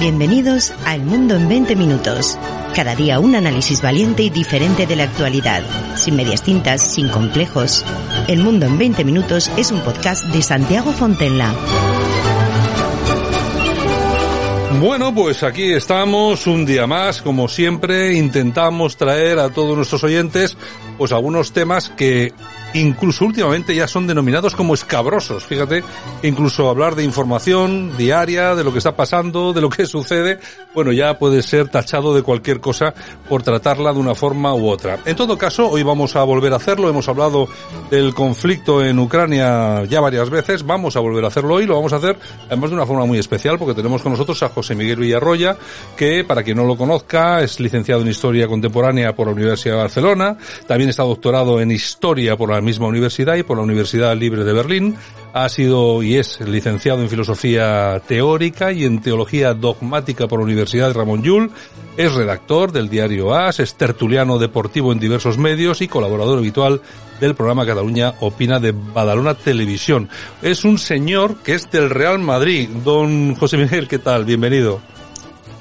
Bienvenidos a El Mundo en 20 Minutos. Cada día un análisis valiente y diferente de la actualidad, sin medias tintas, sin complejos. El Mundo en 20 Minutos es un podcast de Santiago Fontenla. Bueno, pues aquí estamos un día más, como siempre, intentamos traer a todos nuestros oyentes pues algunos temas que incluso últimamente ya son denominados como escabrosos. Fíjate, incluso hablar de información diaria, de lo que está pasando, de lo que sucede, bueno, ya puede ser tachado de cualquier cosa por tratarla de una forma u otra. En todo caso, hoy vamos a volver a hacerlo. Hemos hablado del conflicto en Ucrania ya varias veces. Vamos a volver a hacerlo hoy. Lo vamos a hacer además de una forma muy especial porque tenemos con nosotros a José Miguel Villarroya, que para quien no lo conozca es licenciado en Historia Contemporánea por la Universidad de Barcelona. También está doctorado en Historia por la misma universidad y por la Universidad Libre de Berlín. Ha sido y es licenciado en Filosofía Teórica y en Teología Dogmática por la Universidad Ramón Llull. Es redactor del diario AS, es tertuliano deportivo en diversos medios y colaborador habitual del programa Cataluña Opina de Badalona Televisión. Es un señor que es del Real Madrid. Don José Miguel, ¿qué tal? Bienvenido.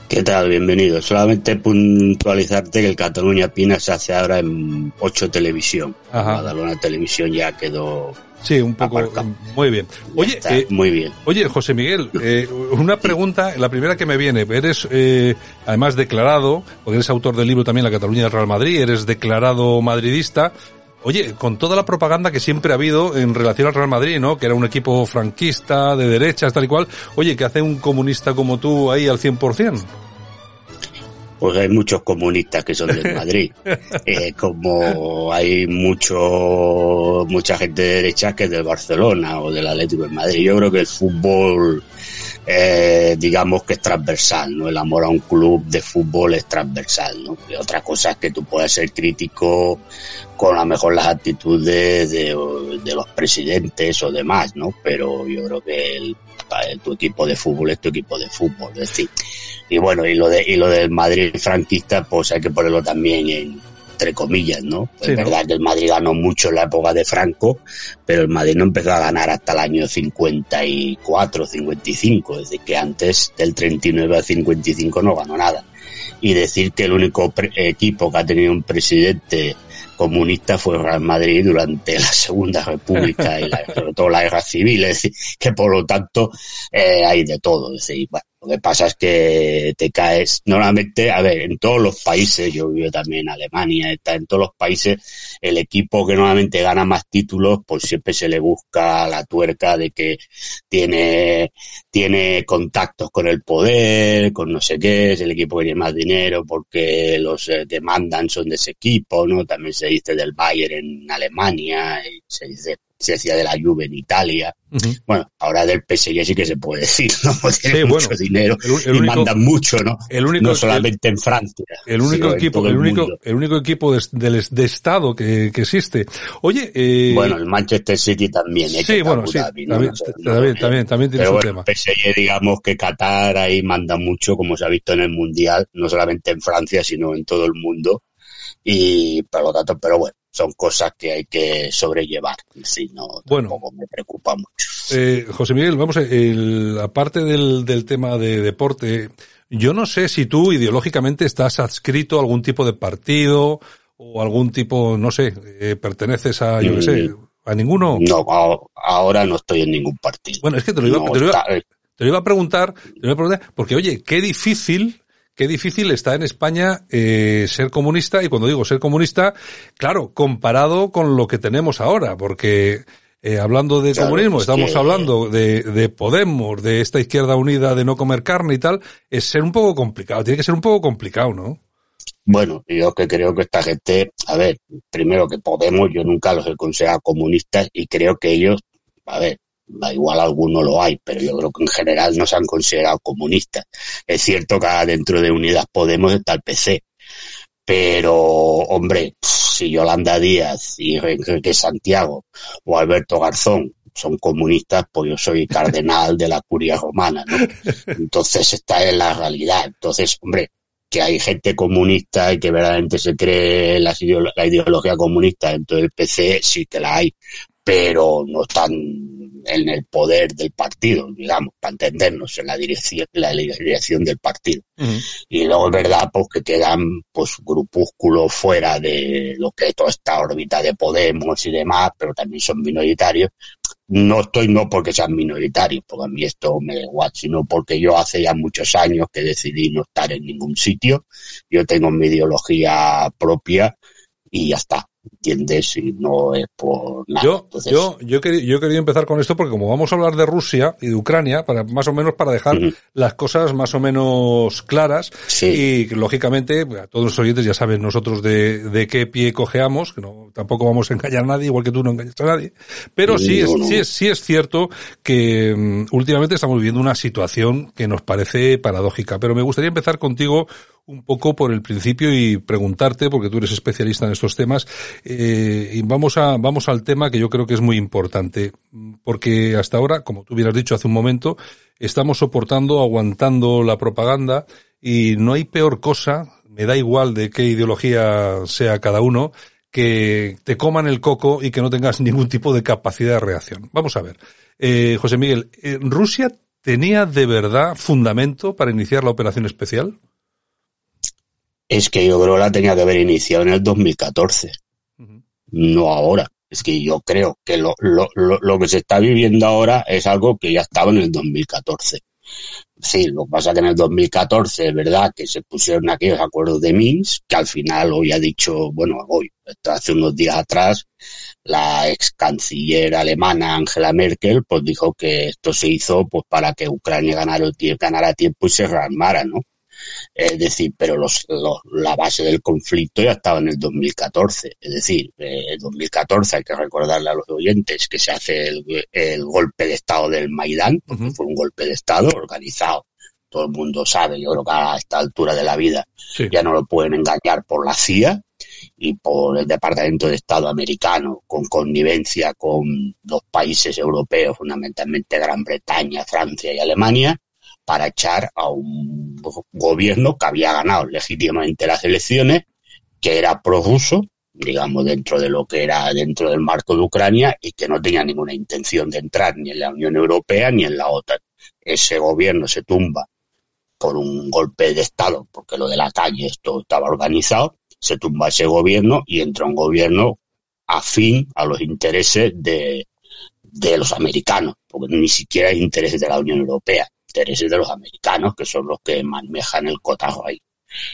¿Qué tal? Bienvenido. Solamente puntualizarte que el Cataluña Pina se hace ahora en 8 Televisión. Ajá. Badalona Televisión ya quedó Sí, un poco. Aparcado. Muy bien. Oye, eh, muy bien. Oye, José Miguel, eh, una pregunta, la primera que me viene. Eres, eh, además, declarado, porque eres autor del libro también La Cataluña del Real Madrid, eres declarado madridista. Oye, con toda la propaganda que siempre ha habido en relación al Real Madrid, ¿no? Que era un equipo franquista, de derechas, tal y cual. Oye, ¿qué hace un comunista como tú ahí al 100%? Pues hay muchos comunistas que son del Madrid. Eh, como hay mucho, mucha gente de derecha que es del Barcelona o del Atlético de Madrid. Yo creo que el fútbol, eh, digamos que es transversal, ¿no? El amor a un club de fútbol es transversal, ¿no? Y otra cosa es que tú puedes ser crítico con a lo mejor las actitudes de, de los presidentes o demás, ¿no? Pero yo creo que el, el- tu equipo de fútbol es tu equipo de fútbol, es decir, y bueno, y lo de y lo del Madrid franquista, pues hay que ponerlo también en, entre comillas, ¿no? Sí, es ¿no? verdad que el Madrid ganó mucho en la época de Franco, pero el Madrid no empezó a ganar hasta el año 54, 55, es decir, que antes del 39 al 55 no ganó nada. Y decir que el único pre- equipo que ha tenido un presidente comunista fue el Real Madrid durante la Segunda República y la, sobre todo la guerra civil, es decir, que por lo tanto eh, hay de todo, es decir, bueno, lo que pasa es que te caes, normalmente, a ver, en todos los países, yo vivo también en Alemania, en todos los países, el equipo que normalmente gana más títulos, pues siempre se le busca la tuerca de que tiene, tiene contactos con el poder, con no sé qué, es el equipo que tiene más dinero porque los eh, que mandan son de ese equipo, ¿no? También se dice del Bayern en Alemania, y se dice, se decía de la Juve en Italia. Bueno, ahora del PSG sí que se puede decir, ¿no? Porque tiene Sí, mucho bueno, dinero el el y único- mandan mucho, ¿no? el único- no solamente en Francia. El único equipo, el el único, mundo. el único equipo de, del- de Estado que, que existe. Oye, eh, Bueno, el Manchester City también, ¿eh? sí, bueno, sí, también, No también, eh, también, también tiene Pero su bueno, tema. PSG, digamos que Qatar ahí manda mucho, como se ha visto en el Mundial, no solamente en Francia, sino en todo el mundo. Y por lo tanto, pero bueno, son cosas que hay que sobrellevar. Sí, no, Bueno. tampoco me preocupa mucho. Eh, José Miguel, vamos, a- el, aparte del, del tema de deporte, yo no sé si tú ideológicamente estás adscrito a algún tipo de partido o algún tipo, no sé, eh, perteneces a, yo qué sé, a ninguno. No, ahora no estoy en ningún partido. Bueno, es que te lo iba, No, te lo iba- está- eh, te lo iba a preguntar, te lo iba a preguntar, porque oye, qué difícil, qué difícil está en España eh, ser comunista, y cuando digo ser comunista, claro, comparado con lo que tenemos ahora, porque eh, hablando de Claro, comunismo, es estamos que- hablando de, de Podemos, de esta izquierda unida de no comer carne y tal, es ser un poco complicado, tiene que ser un poco complicado, ¿no? Bueno, yo que creo que esta gente, a ver, primero que Podemos, yo nunca los he considerado comunistas y creo que ellos, a ver, da igual alguno lo hay, pero yo creo que en general no se han considerado comunistas. Es cierto que dentro de Unidas Podemos está el PC, pero hombre, si Yolanda Díaz y Enrique Santiago o Alberto Garzón son comunistas, pues yo soy cardenal de la curia romana, ¿no? Entonces esta es la realidad. Entonces, hombre, que hay gente comunista y que verdaderamente se cree la, ideología comunista dentro del PC, sí que la hay, pero no están en el poder del partido, digamos, para entendernos, en la dirección, la dirección del partido. Y luego es verdad pues que quedan pues grupúsculos fuera de lo que es toda esta órbita de Podemos y demás, pero también son minoritarios, no estoy no porque sean minoritarios, porque a mí esto me da igual, sino porque yo hace ya muchos años que decidí no estar en ningún sitio, yo tengo mi ideología propia y ya está. ¿Entiendes? Y no es por nada. Yo, yo, yo, quería, yo quería empezar con esto porque como vamos a hablar de Rusia y de Ucrania, para más o menos para dejar las cosas más o menos claras y lógicamente todos los oyentes ya saben nosotros de, de qué pie cojeamos, que no, tampoco vamos a engañar a nadie, igual que tú no engañas a nadie, pero sí, es, sí, es, sí es cierto que um, últimamente estamos viviendo una situación que nos parece paradójica, pero me gustaría empezar contigo un poco por el principio y preguntarte, porque tú eres especialista en estos temas, eh, y vamos a, vamos al tema que yo creo que es muy importante, porque hasta ahora, como tú hubieras dicho hace un momento, estamos soportando, aguantando la propaganda y no hay peor cosa, me da igual de qué ideología sea cada uno, que te coman el coco y que no tengas ningún tipo de capacidad de reacción. Vamos a ver. Eh, José Miguel, eh, ¿Rusia tenía de verdad fundamento para iniciar la operación especial? Es que yo creo que la tenía que haber iniciado en el 2014, no ahora. Es que yo creo que lo, lo, lo, lo, que se está viviendo ahora es algo que ya estaba en el 2014. Sí, lo que pasa que en el 2014 es verdad que se pusieron aquellos acuerdos de Minsk, que al final hoy ha dicho, bueno, hoy, hace unos días atrás, la ex canciller alemana Angela Merkel, pues dijo que esto se hizo pues para que Ucrania ganara, ganara tiempo y se rearmara, ¿no? Es decir, pero los, los, la base del conflicto ya estaba en el 2014. Es decir, en el 2014 hay que recordarle a los oyentes que se hace el, el golpe de Estado del Maidán, porque uh -huh. fue un golpe de Estado organizado. Todo el mundo sabe, yo creo que a esta altura de la vida sí. ya no lo pueden engañar por la CIA y por el Departamento de Estado americano, con connivencia con los países europeos, fundamentalmente Gran Bretaña, Francia y Alemania, para echar a un gobierno que había ganado legítimamente las elecciones, que era prorruso, digamos, dentro de lo que era dentro del marco de Ucrania y que no tenía ninguna intención de entrar ni en la Unión Europea ni en la OTAN. Ese gobierno se tumba por un golpe de Estado, porque lo de la calle esto estaba organizado, se tumba ese gobierno y entra un gobierno afín a los intereses de, los americanos, porque ni siquiera intereses de la Unión Europea intereses de los americanos, que son los que manejan el cotajo ahí.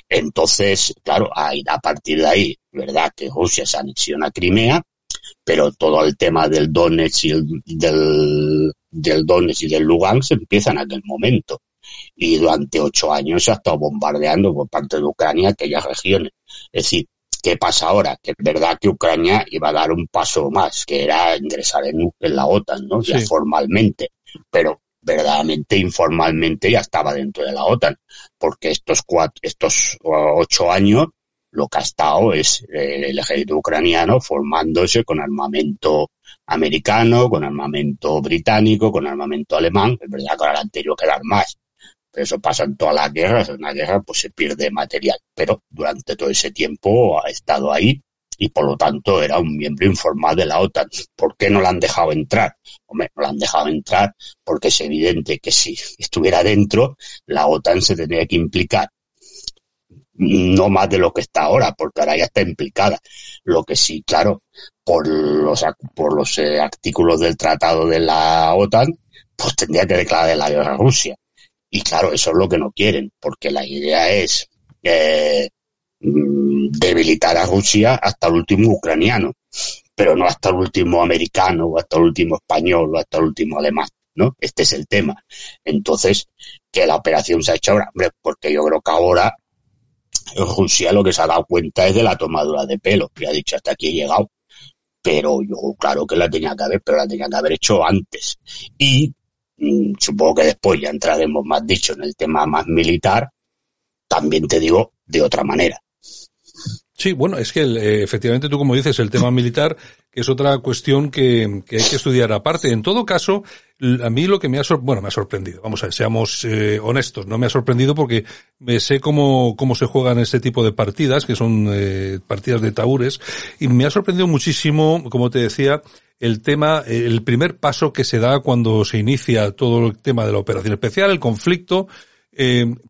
Entonces, claro, ahí, a partir de ahí, verdad que Rusia se anexiona a Crimea, pero todo el tema del Donetsk y el, del, del Donetsk y del Lugansk empieza en aquel momento. Y durante ocho años se ha estado bombardeando por parte de Ucrania aquellas regiones. Es decir, ¿qué pasa ahora? Que es verdad que Ucrania iba a dar un paso más, que era ingresar en, en la OTAN, ¿no? Sí. Ya formalmente. Pero verdaderamente informalmente ya estaba dentro de la OTAN, porque estos cuatro, estos ocho años lo que ha estado es eh, el ejército ucraniano formándose con armamento americano, con armamento británico, con armamento alemán. Es verdad que ahora han tenido que dar más, pero eso pasa en todas las guerras. En una guerra pues se pierde material, pero durante todo ese tiempo ha estado ahí y por lo tanto era un miembro informal de la OTAN. ¿Por qué no la han dejado entrar? Hombre, no la han dejado entrar porque es evidente que si estuviera dentro, la OTAN se tendría que implicar. No más de lo que está ahora, porque ahora ya está implicada. Lo que sí, claro, por los, por los eh, artículos del tratado de la OTAN, pues tendría que declarar la guerra a Rusia. Y claro, eso es lo que no quieren, porque la idea es eh, debilitar a Rusia hasta el último ucraniano, pero no hasta el último americano, hasta el último español, o hasta el último alemán, ¿no? Este es el tema. Entonces, que la operación se ha hecho ahora, porque yo creo que ahora Rusia lo que se ha dado cuenta es de la tomadura de pelo, que ha dicho hasta aquí he llegado. Pero yo, claro que la tenía que haber, pero la tenía que haber hecho antes. Y mm, supongo que después ya entraremos más dicho en el tema más militar, también te digo de otra manera. Sí, bueno, es que eh, efectivamente tú como dices, el tema militar, que es otra cuestión que, que, hay que estudiar aparte. En todo caso, a mí lo que me ha, bueno, me ha sorprendido, vamos a ver, seamos eh, honestos, no me ha sorprendido porque me sé cómo, cómo se juegan este tipo de partidas, que son eh, partidas de taúres, y me ha sorprendido muchísimo, como te decía, el tema, el primer paso que se da cuando se inicia todo el tema de la operación especial, el conflicto,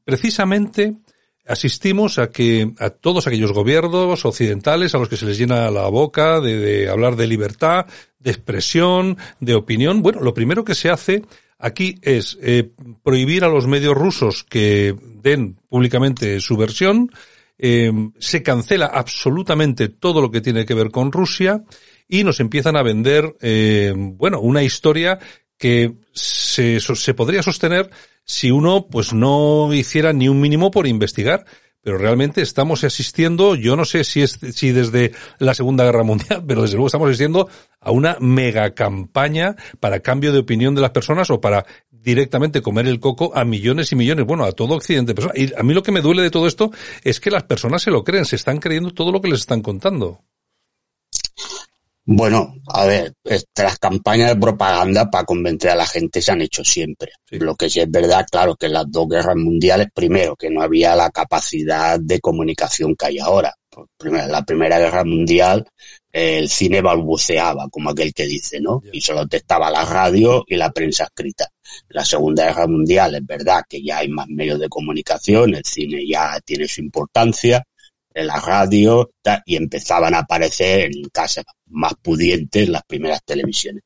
precisamente asistimos a que a todos aquellos gobiernos occidentales a los que se les llena la boca de, hablar de libertad, de expresión, de opinión, bueno, lo primero que se hace aquí es eh, prohibir a los medios rusos que den públicamente su versión, eh, se cancela absolutamente todo lo que tiene que ver con Rusia y nos empiezan a vender, eh, bueno, una historia que se, se podría sostener si uno pues no hiciera ni un mínimo por investigar. Pero realmente estamos asistiendo, yo no sé si es si desde la Segunda Guerra Mundial, pero desde luego estamos asistiendo a una mega campaña para cambio de opinión de las personas o para directamente comer el coco a millones y millones, bueno, a todo Occidente. Y a mí lo que me duele de todo esto es que las personas se lo creen, se están creyendo todo lo que les están contando. Bueno, a ver, las campañas de propaganda para convencer a la gente se han hecho siempre. Lo que sí es verdad, claro, que en las dos guerras mundiales, primero, que no había la capacidad de comunicación que hay ahora. Primero, en la Primera Guerra Mundial, el cine balbuceaba, como aquel que dice, ¿no? Y solo te estaba la radio y la prensa escrita. La Segunda Guerra Mundial es verdad que ya hay más medios de comunicación, el cine ya tiene su importancia, en la radio y empezaban a aparecer en casas más pudientes las primeras televisiones.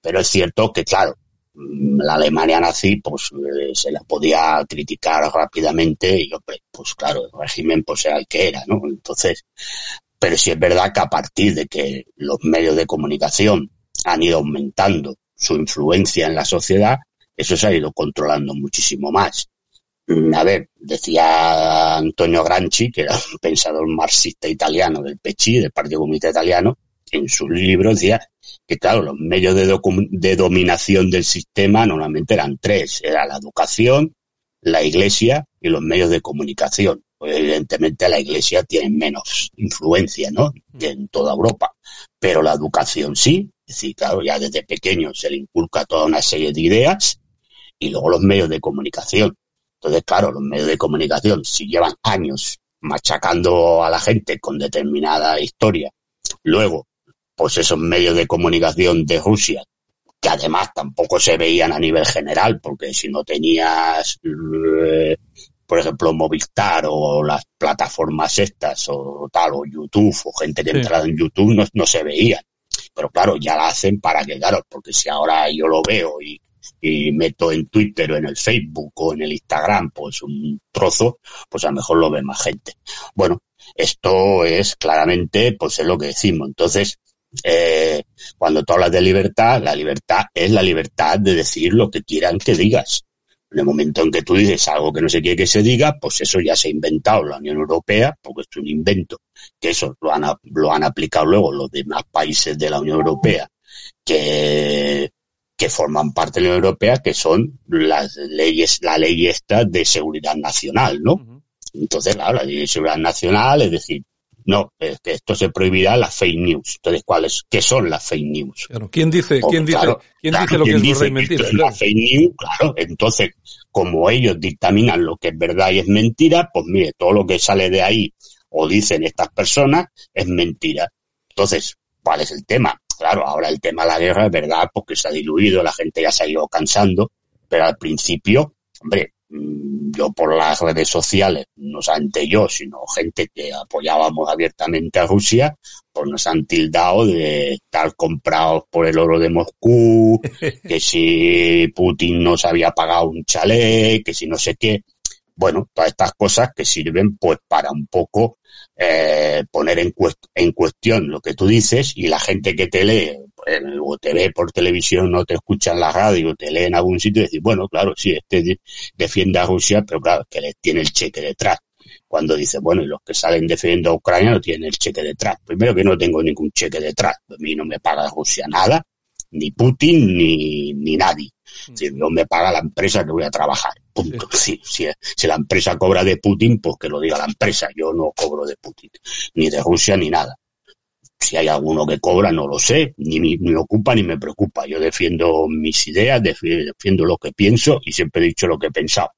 Pero es cierto que, claro, mm, la Alemania nazi, pues eh, se la podía criticar rápidamente y, pues claro, el régimen pues era el que era, ¿no? Entonces, pero sí es verdad que a partir de que los medios de comunicación han ido aumentando su influencia en la sociedad, eso se ha ido controlando muchísimo más. Mm, a ver, decía Antonio Granchi, que era un pensador marxista italiano del PCI, del Partido Comunista Italiano, en sus libros decía que, claro, los medios de, de dominación del sistema normalmente eran tres. Era la educación, la iglesia y los medios de comunicación. Pues, evidentemente la iglesia tiene menos influencia, ¿no? Que en toda Europa. Pero la educación sí. Es decir, claro, ya desde pequeño se le inculca toda una serie de ideas y luego los medios de comunicación. Entonces, claro, los medios de comunicación, si llevan años machacando a la gente con determinada historia, luego, pues esos medios de comunicación de Rusia, que además tampoco se veían a nivel general, porque si no tenías, eh, por ejemplo, Movistar o las plataformas estas o tal, o YouTube, o gente que entraba en YouTube, no, no se veían. Pero claro, ya la hacen para que, claro, porque si ahora yo lo veo y y meto en Twitter o en el Facebook o en el Instagram pues un trozo, pues a lo mejor lo ve más gente. Bueno, esto es claramente, pues es lo que decimos. Entonces, eh, cuando tú hablas de libertad, la libertad es la libertad de decir lo que quieran que digas. En el momento en que tú dices algo que no se quiere que se diga, pues eso ya se ha inventado la Unión Europea, porque es un invento, que eso lo han, lo han aplicado luego los demás países de la Unión Europea, que que forman parte de la Unión Europea, que son las leyes, la ley esta de seguridad nacional, ¿no? Entonces, claro, la ley de seguridad nacional, es decir, no, es que esto se prohibirá las fake news. Entonces, ¿cuáles, qué son las fake news? ¿quién dice, quién dice, quién dice lo que es verdad y mentira? Claro. fake news, claro. Entonces, como ellos dictaminan lo que es verdad y es mentira, pues mire, todo lo que sale de ahí o dicen estas personas es mentira. Entonces, ¿cuál es el tema? Claro, ahora el tema de la guerra es verdad porque se ha diluido, la gente ya se ha ido cansando, pero al principio, hombre, mm, yo por las redes sociales, no solamente yo, sino gente que apoyábamos abiertamente a Rusia, pues nos han tildado de estar comprados por el oro de Moscú, que si Putin nos había pagado un chalet, que si no sé qué. Bueno, todas estas cosas que sirven pues para un poco eh, poner en, en, cuestión lo que tú dices y la gente que te lee o te ve por televisión o te escucha en la radio te lee en algún sitio y decir, bueno, claro, sí, este defiende a Rusia, pero claro, que le tiene el cheque detrás. cuando dice, bueno, y los que salen defendiendo a Ucrania no tienen el cheque detrás. Primero que no tengo ningún cheque detrás. A mí no me paga Rusia nada, ni Putin, ni, ni nadie. Si no me paga la empresa que voy a trabajar. Punto. Sí, si, si la empresa cobra de Putin, pues que lo diga la empresa. Yo no cobro de Putin, ni de Rusia, ni nada. Si hay alguno que cobra, no lo sé, ni me, me ocupa ni me preocupa. Yo defiendo mis ideas, defi- defiendo lo que pienso y siempre he dicho lo que he pensado.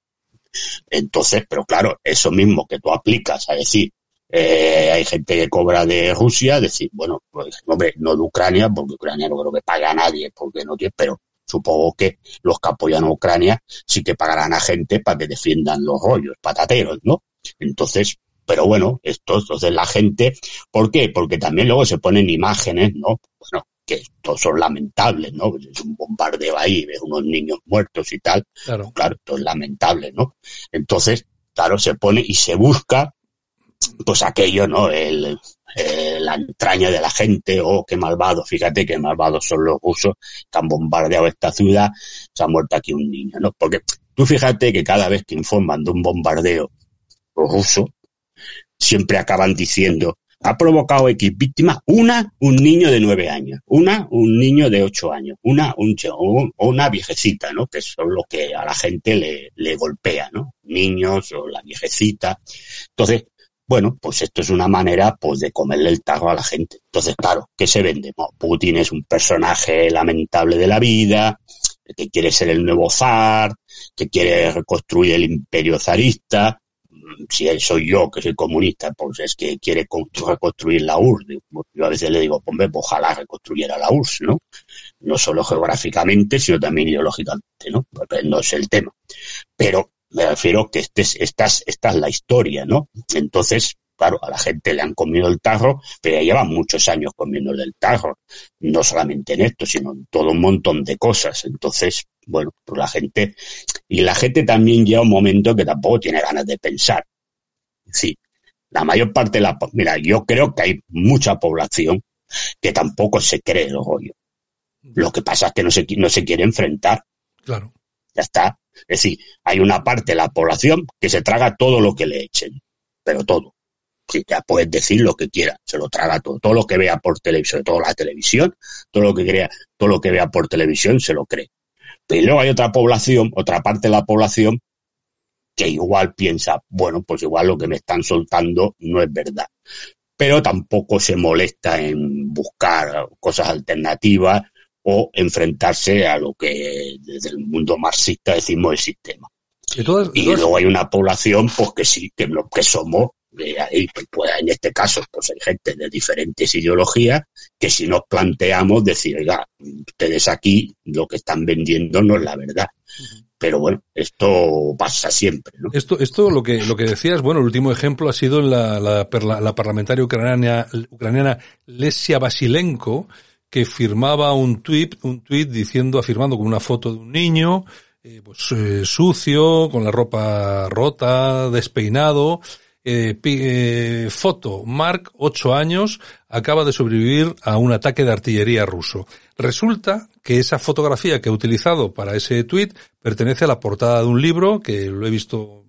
Entonces, pero claro, eso mismo que tú aplicas a decir, eh, hay gente que cobra de Rusia, decir, bueno, pues, hombre, no de Ucrania, porque Ucrania no creo que pague a nadie, porque no tiene, pero supongo que los que apoyan a Ucrania sí que pagarán a gente para que defiendan los rollos patateros, ¿no? Entonces, pero bueno, esto, entonces la gente, ¿por qué? Porque también luego se ponen imágenes, ¿no? Bueno, que estos son lamentables, ¿no? Es un bombardeo ahí, ves unos niños muertos y tal, Claro. claro, esto es lamentable, ¿no? Entonces, claro, se pone y se busca, pues aquello, ¿no? El, eh, la entraña de la gente, oh, qué malvados, fíjate qué malvados son los rusos que han bombardeado esta ciudad, se ha muerto aquí un niño, ¿no? Porque tú fíjate que cada vez que informan de un bombardeo ruso, siempre acaban diciendo, ha provocado X víctimas, una, un niño de nueve años, una, un niño de ocho años, una, un, una viejecita, ¿no? Que son lo que a la gente le, le golpea, ¿no? Niños o la viejecita. Entonces, bueno, pues esto es una manera, pues, de comerle el tarro a la gente. Entonces, claro, ¿qué se vende? Putin es un personaje lamentable de la vida, que quiere ser el nuevo zar, que quiere reconstruir el imperio zarista, si soy yo que soy comunista, pues es que quiere constru- reconstruir la URSS. Yo a veces le digo, hombre, pues ojalá reconstruyera la URSS, ¿no? No solo geográficamente, sino también ideológicamente, ¿no? Porque no es el tema. Pero me refiero que este es, esta, es, esta es la historia, ¿no? Entonces, claro, a la gente le han comido el tarro, pero ya llevan muchos años comiéndole el tarro. No solamente en esto, sino en todo un montón de cosas. Entonces, bueno, pues la gente, y la gente también llega un momento que tampoco tiene ganas de pensar. Sí, la mayor parte de la, mira, yo creo que hay mucha población que tampoco se cree el rollo. Lo que pasa es que no se, no se quiere enfrentar. Claro. Ya está. Es decir, hay una parte de la población que se traga todo lo que le echen, pero todo. Sí, ya puedes decir lo que quiera, se lo traga todo. Todo lo que vea por televisión, todo la televisión, todo lo que crea, todo lo que vea por televisión se lo cree. Pero luego hay otra población, otra parte de la población que igual piensa, bueno, pues igual lo que me están soltando no es verdad. Pero tampoco se molesta en buscar cosas alternativas o enfrentarse a lo que desde el mundo marxista decimos el sistema. Todas, Y todas- luego hay una población, pues que sí, que lo que somos, eh, ahí, pues, pues, en este caso, pues hay gente de diferentes ideologías que si nos planteamos decir, oiga, ustedes aquí lo que están vendiendo no es la verdad. Pero bueno, esto pasa siempre, ¿no? Esto, esto lo que lo que decías, bueno, el último ejemplo ha sido la, la, perla- la parlamentaria ucraniana, ucraniana Lesia Basilenko, que firmaba un tuit, un tuit diciendo, afirmando con una foto de un niño, eh, pues eh, sucio, con la ropa rota, despeinado, eh, eh, foto, Mark, ocho años, acaba de sobrevivir a un ataque de artillería ruso. Resulta que esa fotografía que he utilizado para ese tweet pertenece a la portada de un libro que lo he visto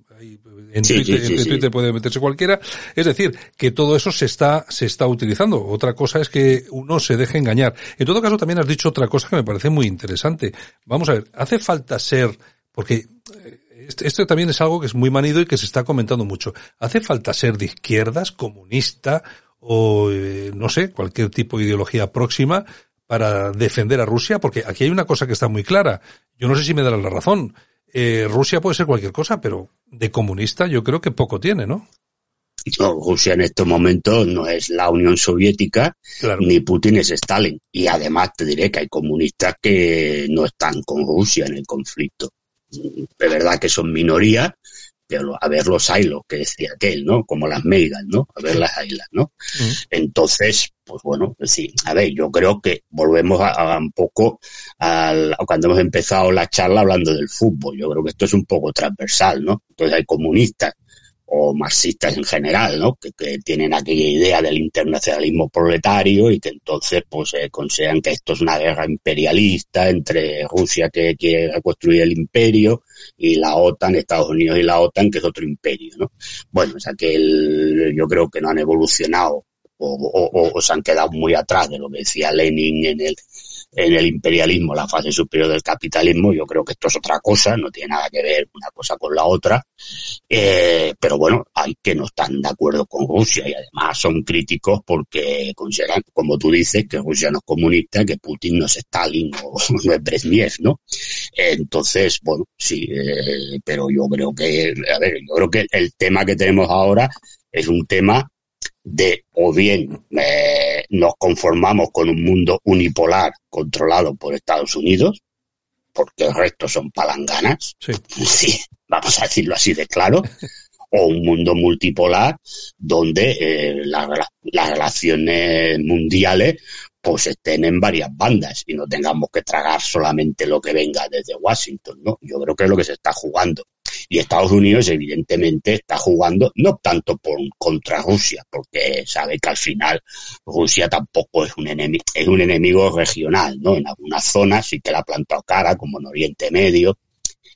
en Sí, Twitter, sí, sí, en. Twitter puede meterse cualquiera. Es decir, que todo eso se está, se está utilizando. Otra cosa es que uno se deje engañar. En todo caso, también has dicho otra cosa que me parece muy interesante. Vamos a ver, hace falta ser, porque eh, esto, esto también es algo que es muy manido y que se está comentando mucho. ¿Hace falta ser de izquierdas, comunista o, eh, no sé, cualquier tipo de ideología próxima para defender a Rusia? Porque aquí hay una cosa que está muy clara. Yo no sé si me darás la razón. Eh, Rusia puede ser cualquier cosa, pero de comunista yo creo que poco tiene, ¿no? No, Rusia en estos momentos no es la Unión Soviética, Claro. ni Putin es Stalin. Y además te diré que hay comunistas que no están con Rusia en el conflicto. De verdad que son minoría, pero a ver los hilos que decía aquel, ¿no? Como las meigas, ¿no? A ver las islas, ¿no? Mm. Entonces, pues bueno, pues sí, a ver, yo creo que volvemos a, a un poco al, a cuando hemos empezado la charla hablando del fútbol. Yo creo que esto es un poco transversal, ¿no? Entonces hay comunistas o marxistas en general, ¿no? Que, que, tienen aquella idea del internacionalismo proletario y que entonces pues eh, consideran que esto es una guerra imperialista entre Rusia que quiere reconstruir el imperio y la OTAN, Estados Unidos y la OTAN que es otro imperio, ¿no? Bueno, o sea que el, yo creo que no han evolucionado o, o, o, se han quedado muy atrás de lo que decía Lenin en el en el imperialismo, la fase superior del capitalismo, yo creo que esto es otra cosa, no tiene nada que ver una cosa con la otra, eh, pero bueno, hay que no están de acuerdo con Rusia y además son críticos porque consideran, como tú dices, que Rusia no es comunista, que Putin no es Stalin o no es Brezhnev, ¿no? Entonces, bueno, sí, eh, pero yo creo que, a ver, yo creo que el tema que tenemos ahora es un tema de o bien eh, nos conformamos con un mundo unipolar controlado por Estados Unidos, porque el resto son palanganas, Sí. sí, vamos a decirlo así de claro, o un mundo multipolar donde eh, la- las relaciones mundiales pues estén en varias bandas y no tengamos que tragar solamente lo que venga desde Washington, ¿no? Yo creo que es lo que se está jugando. Y Estados Unidos evidentemente está jugando no tanto por contra Rusia, porque sabe que al final Rusia tampoco es un enemigo, es un enemigo regional, ¿no? En algunas zonas sí que la ha plantado cara, como en Oriente Medio,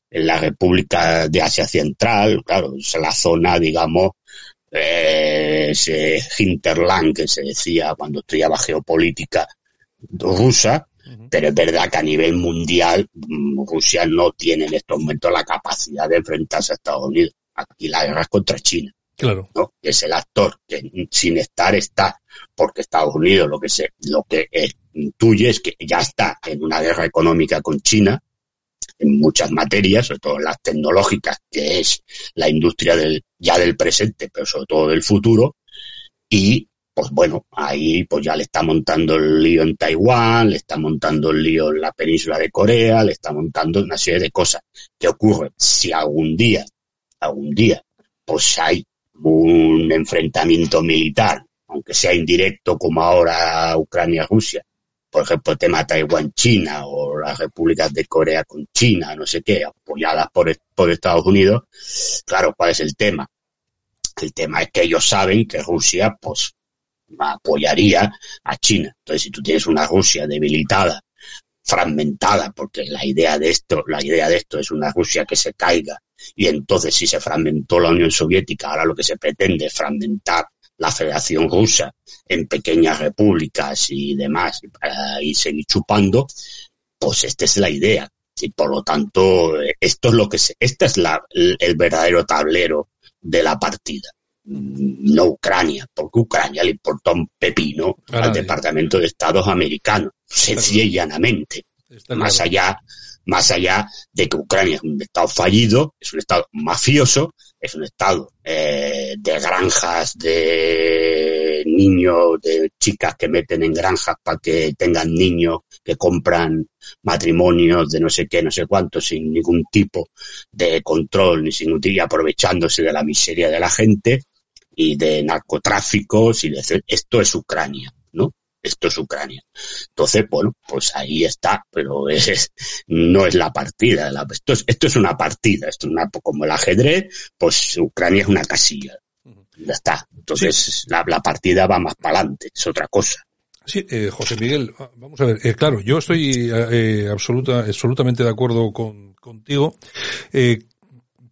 en la República de Asia Central, claro, es la zona, digamos, eh, ese hinterland que se decía cuando estudiaba geopolítica rusa, pero es verdad que a nivel mundial mm, Rusia no tiene en estos momentos la capacidad de enfrentarse a Estados Unidos. Aquí la guerra es contra China. Claro. ¿no? es el actor que sin estar está, porque Estados Unidos lo que se, lo que eh, intuye es que ya está en una guerra económica con China en muchas materias, sobre todo en las tecnológicas, que es la industria del, ya del presente, pero sobre todo del futuro, y pues bueno, ahí pues ya le está montando el lío en Taiwán, le está montando el lío en la península de Corea, le está montando una serie de cosas. ¿Qué ocurre? Si algún día, algún día, pues hay un enfrentamiento militar, aunque sea indirecto como ahora Ucrania-Rusia, por ejemplo, el tema Taiwán-China o las repúblicas de Corea con China, no sé qué, apoyadas por, por Estados Unidos, claro, ¿cuál es el tema? El tema es que ellos saben que Rusia, pues, apoyaría a China. Entonces, si tú tienes una Rusia debilitada, fragmentada, porque la idea de esto, la idea de esto es una Rusia que se caiga, y entonces si se fragmentó la Unión Soviética, ahora lo que se pretende es fragmentar la Federación Rusa en pequeñas repúblicas y demás, para, y seguir chupando, pues esta es la idea. Y por lo tanto, esto es lo que se, este es la, el verdadero tablero de la partida no Ucrania, porque Ucrania le importa un pepino Ah, al. Departamento de Estados americano, sencilla y llanamente. Está Más claro. allá, más allá de que Ucrania es un estado fallido, es un estado mafioso, es un estado eh, de granjas de niños, de chicas que meten en granjas para que tengan niños, que compran matrimonios de no sé qué, no sé cuánto, sin ningún tipo de control, ni sin ningún tipo, y aprovechándose de la miseria de la gente y de narcotráficos y de esto es Ucrania, ¿no? Esto es Ucrania. Entonces, bueno, pues ahí está, pero es, no es la partida. La, esto, es, esto es una partida, esto es una, como el ajedrez, pues Ucrania es una casilla. Ya está. Entonces, sí. la, la, partida va más para adelante, es otra cosa. Sí, eh, José Miguel, vamos a ver, eh, claro, yo estoy eh, absoluta, absolutamente de acuerdo con, contigo. Eh,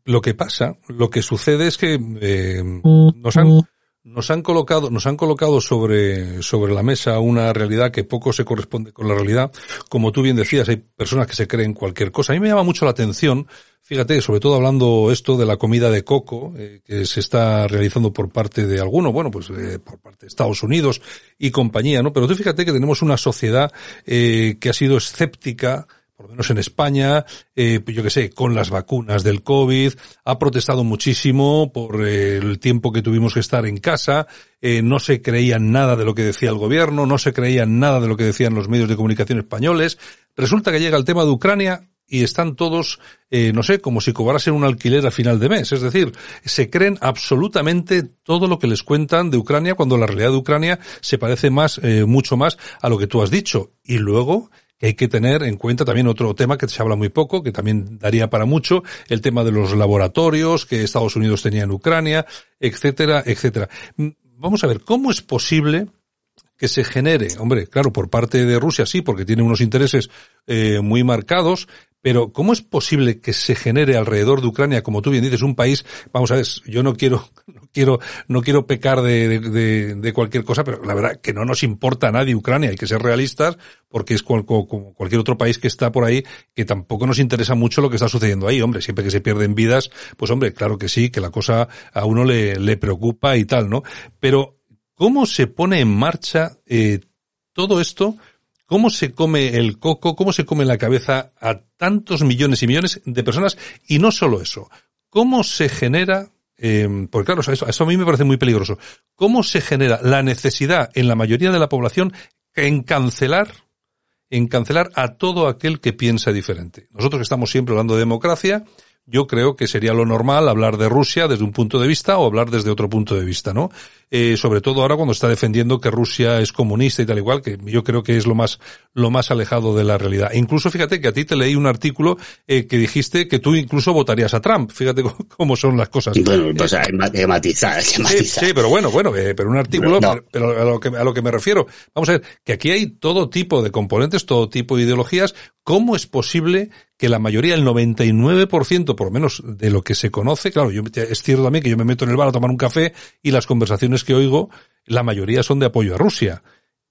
lo que pasa, lo que sucede es que eh, nos han nos han colocado nos han colocado sobre sobre la mesa una realidad que poco se corresponde con la realidad. Como tú bien decías, hay personas que se creen cualquier cosa. A mí me llama mucho la atención, fíjate, sobre todo hablando esto de la comida de coco eh, que se está realizando por parte de alguno, bueno, pues eh, por parte de Estados Unidos y compañía, ¿no? Pero tú fíjate que tenemos una sociedad eh, que ha sido escéptica por lo menos en España, eh, yo que sé, con las vacunas del COVID, ha protestado muchísimo por eh, el tiempo que tuvimos que estar en casa, eh, no se creían nada de lo que decía el gobierno, no se creían nada de lo que decían los medios de comunicación españoles. Resulta que llega el tema de Ucrania y están todos, eh, no sé, como si cobrasen un alquiler a final de mes. Es decir, se creen absolutamente todo lo que les cuentan de Ucrania cuando la realidad de Ucrania se parece más, eh, mucho más a lo que tú has dicho. Y luego, que hay que tener en cuenta también otro tema que se habla muy poco, que también daría para mucho, el tema de los laboratorios que Estados Unidos tenía en Ucrania, etcétera, etcétera. Mm, vamos a ver, ¿cómo es posible que se genere, hombre, claro, por parte de Rusia sí, porque tiene unos intereses eh, muy marcados, pero ¿cómo es posible que se genere alrededor de Ucrania, como tú bien dices, un país, vamos a ver, yo no quiero, no quiero, no quiero pecar de, de, de cualquier cosa, pero la verdad que no nos importa a nadie Ucrania, hay que ser realistas, porque es cual, como cualquier otro país que está por ahí, que tampoco nos interesa mucho lo que está sucediendo ahí, hombre, siempre que se pierden vidas, pues hombre, claro que sí, que la cosa a uno le, le preocupa y tal, ¿no? Pero ¿Cómo se pone en marcha eh, todo esto? ¿Cómo se come el coco? ¿Cómo se come la cabeza a tantos millones y millones de personas? Y no solo eso. ¿Cómo se genera eh, porque claro, eso, a mí me parece muy peligroso. ¿Cómo se genera la necesidad en la mayoría de la población en cancelar, en cancelar a todo aquel que piensa diferente? Nosotros estamos siempre hablando de democracia, yo creo que sería lo normal hablar de Rusia desde un punto de vista o hablar desde otro punto de vista, ¿no? eh, sobre todo ahora cuando está defendiendo que Rusia es comunista y tal igual, que yo creo que es lo más, lo más alejado de la realidad. E incluso fíjate que a ti te leí un artículo eh, que dijiste que tú incluso votarías a Trump. Fíjate cómo son las cosas. Bueno, pues hay que matizar, hay que matizar. Sí, sí, pero bueno, bueno, eh, pero un artículo, no. pero, a lo, que, a lo que me refiero. Vamos a ver, que aquí hay todo tipo de componentes, todo tipo de ideologías. ¿Cómo es posible que la mayoría, el 99% por lo menos de lo que se conoce, claro, yo, es cierto también que yo me meto en el bar a tomar un café y las conversaciones que oigo, la mayoría son de apoyo a Rusia.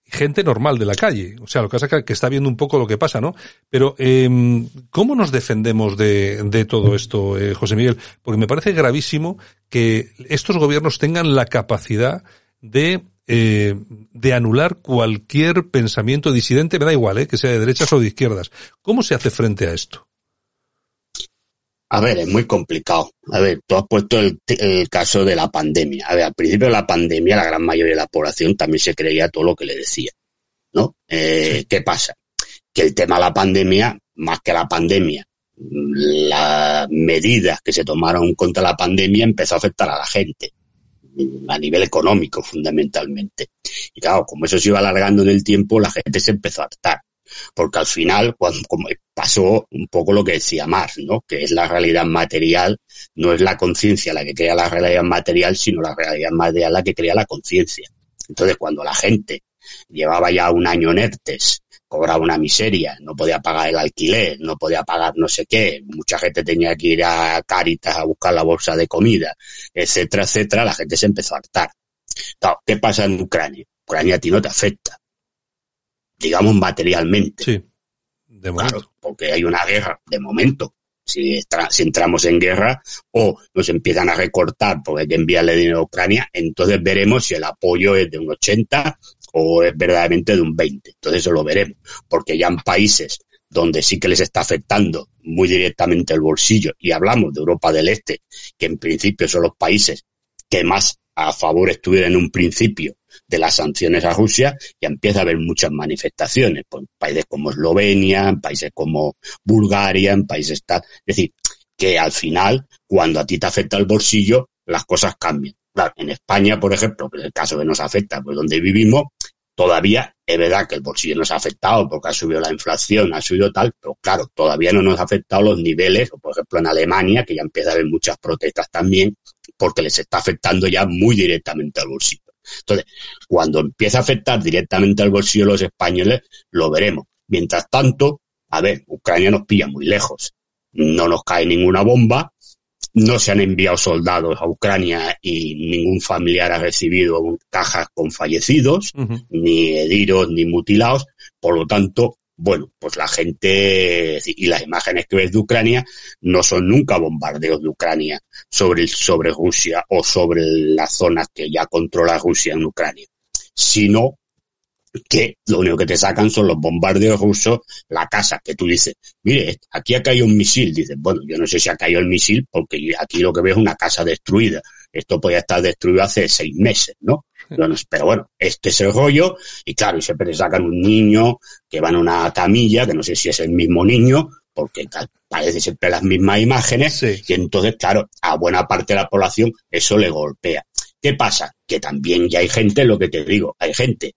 Gente normal de la calle. O sea, lo que pasa es que está viendo un poco lo que pasa, ¿no? Pero, eh, ¿cómo nos defendemos de, de todo esto, eh, José Miguel? Porque me parece gravísimo que estos gobiernos tengan la capacidad de eh, de anular cualquier pensamiento disidente, me da igual, eh, que sea de derechas o de izquierdas. ¿Cómo se hace frente a esto? A ver, es muy complicado. A ver, tú has puesto el, el, caso de la pandemia. A ver, al principio de la pandemia la gran mayoría de la población también se creía todo lo que le decía. ¿No? Eh, sí. ¿Qué pasa? Que el tema de la pandemia, más que la pandemia, las medidas que se tomaron contra la pandemia empezó a afectar a la gente a nivel económico fundamentalmente. Y claro, como eso se iba alargando en el tiempo, la gente se empezó a hartar porque al final cuando, pasó un poco lo que decía Marx, ¿no? que es la realidad material, no es la conciencia la que crea la realidad material, sino la realidad material la que crea la conciencia. Entonces, cuando la gente llevaba ya un año en ERTES, cobraba una miseria, no podía pagar el alquiler, no podía pagar no sé qué, mucha gente tenía que ir a Caritas a buscar la bolsa de comida, etcétera, etcétera, la gente se empezó a hartar. Claro, ¿Qué pasa en Ucrania? Ucrania a ti no te afecta digamos, materialmente. Sí, de momento. Claro, porque hay una guerra, de momento. Si, si, entramos en guerra o nos empiezan a recortar porque hay que enviarle dinero a Ucrania, entonces veremos si el apoyo es de un 80 o es verdaderamente de un 20. Entonces eso lo veremos, porque ya en países donde sí que les está afectando muy directamente el bolsillo, y hablamos de Europa del Este, que en principio son los países que más a favor estuvieron en un principio de las sanciones a Rusia, ya empieza a haber muchas manifestaciones, pues, en países como Eslovenia, en países como Bulgaria, en países tal. Es decir, que al final, cuando a ti te afecta el bolsillo, las cosas cambian. Claro, en España, por ejemplo, que es el caso que nos afecta, pues donde vivimos, todavía es verdad que el bolsillo nos ha afectado porque ha subido la inflación, ha subido tal, pero claro, todavía no nos ha afectado los niveles, por ejemplo en Alemania, que ya empieza a haber muchas protestas también, porque les está afectando ya muy directamente al bolsillo. Entonces, cuando empieza a afectar directamente al bolsillo de los españoles, lo veremos. Mientras tanto, a ver, Ucrania nos pilla muy lejos. No nos cae ninguna bomba, no se han enviado soldados a Ucrania y ningún familiar ha recibido cajas con fallecidos, uh -huh. ni heridos, ni mutilados. Por lo tanto, bueno, pues la gente y las imágenes que ves de Ucrania no son nunca bombardeos de Ucrania sobre, sobre Rusia o sobre las zonas que ya controla Rusia en Ucrania, sino que lo único que te sacan son los bombardeos rusos, la casa que tú dices, mire, aquí ha caído un misil, dices, bueno, yo no sé si ha caído el misil porque aquí lo que veo es una casa destruida, esto podía estar destruido hace seis meses, ¿no? Pero bueno, este es el rollo, y claro, siempre te sacan un niño que va en una camilla, que no sé si es el mismo niño, porque parece siempre las mismas imágenes, sí. y entonces, claro, a buena parte de la población eso le golpea. ¿Qué pasa? Que también ya hay gente, lo que te digo, hay gente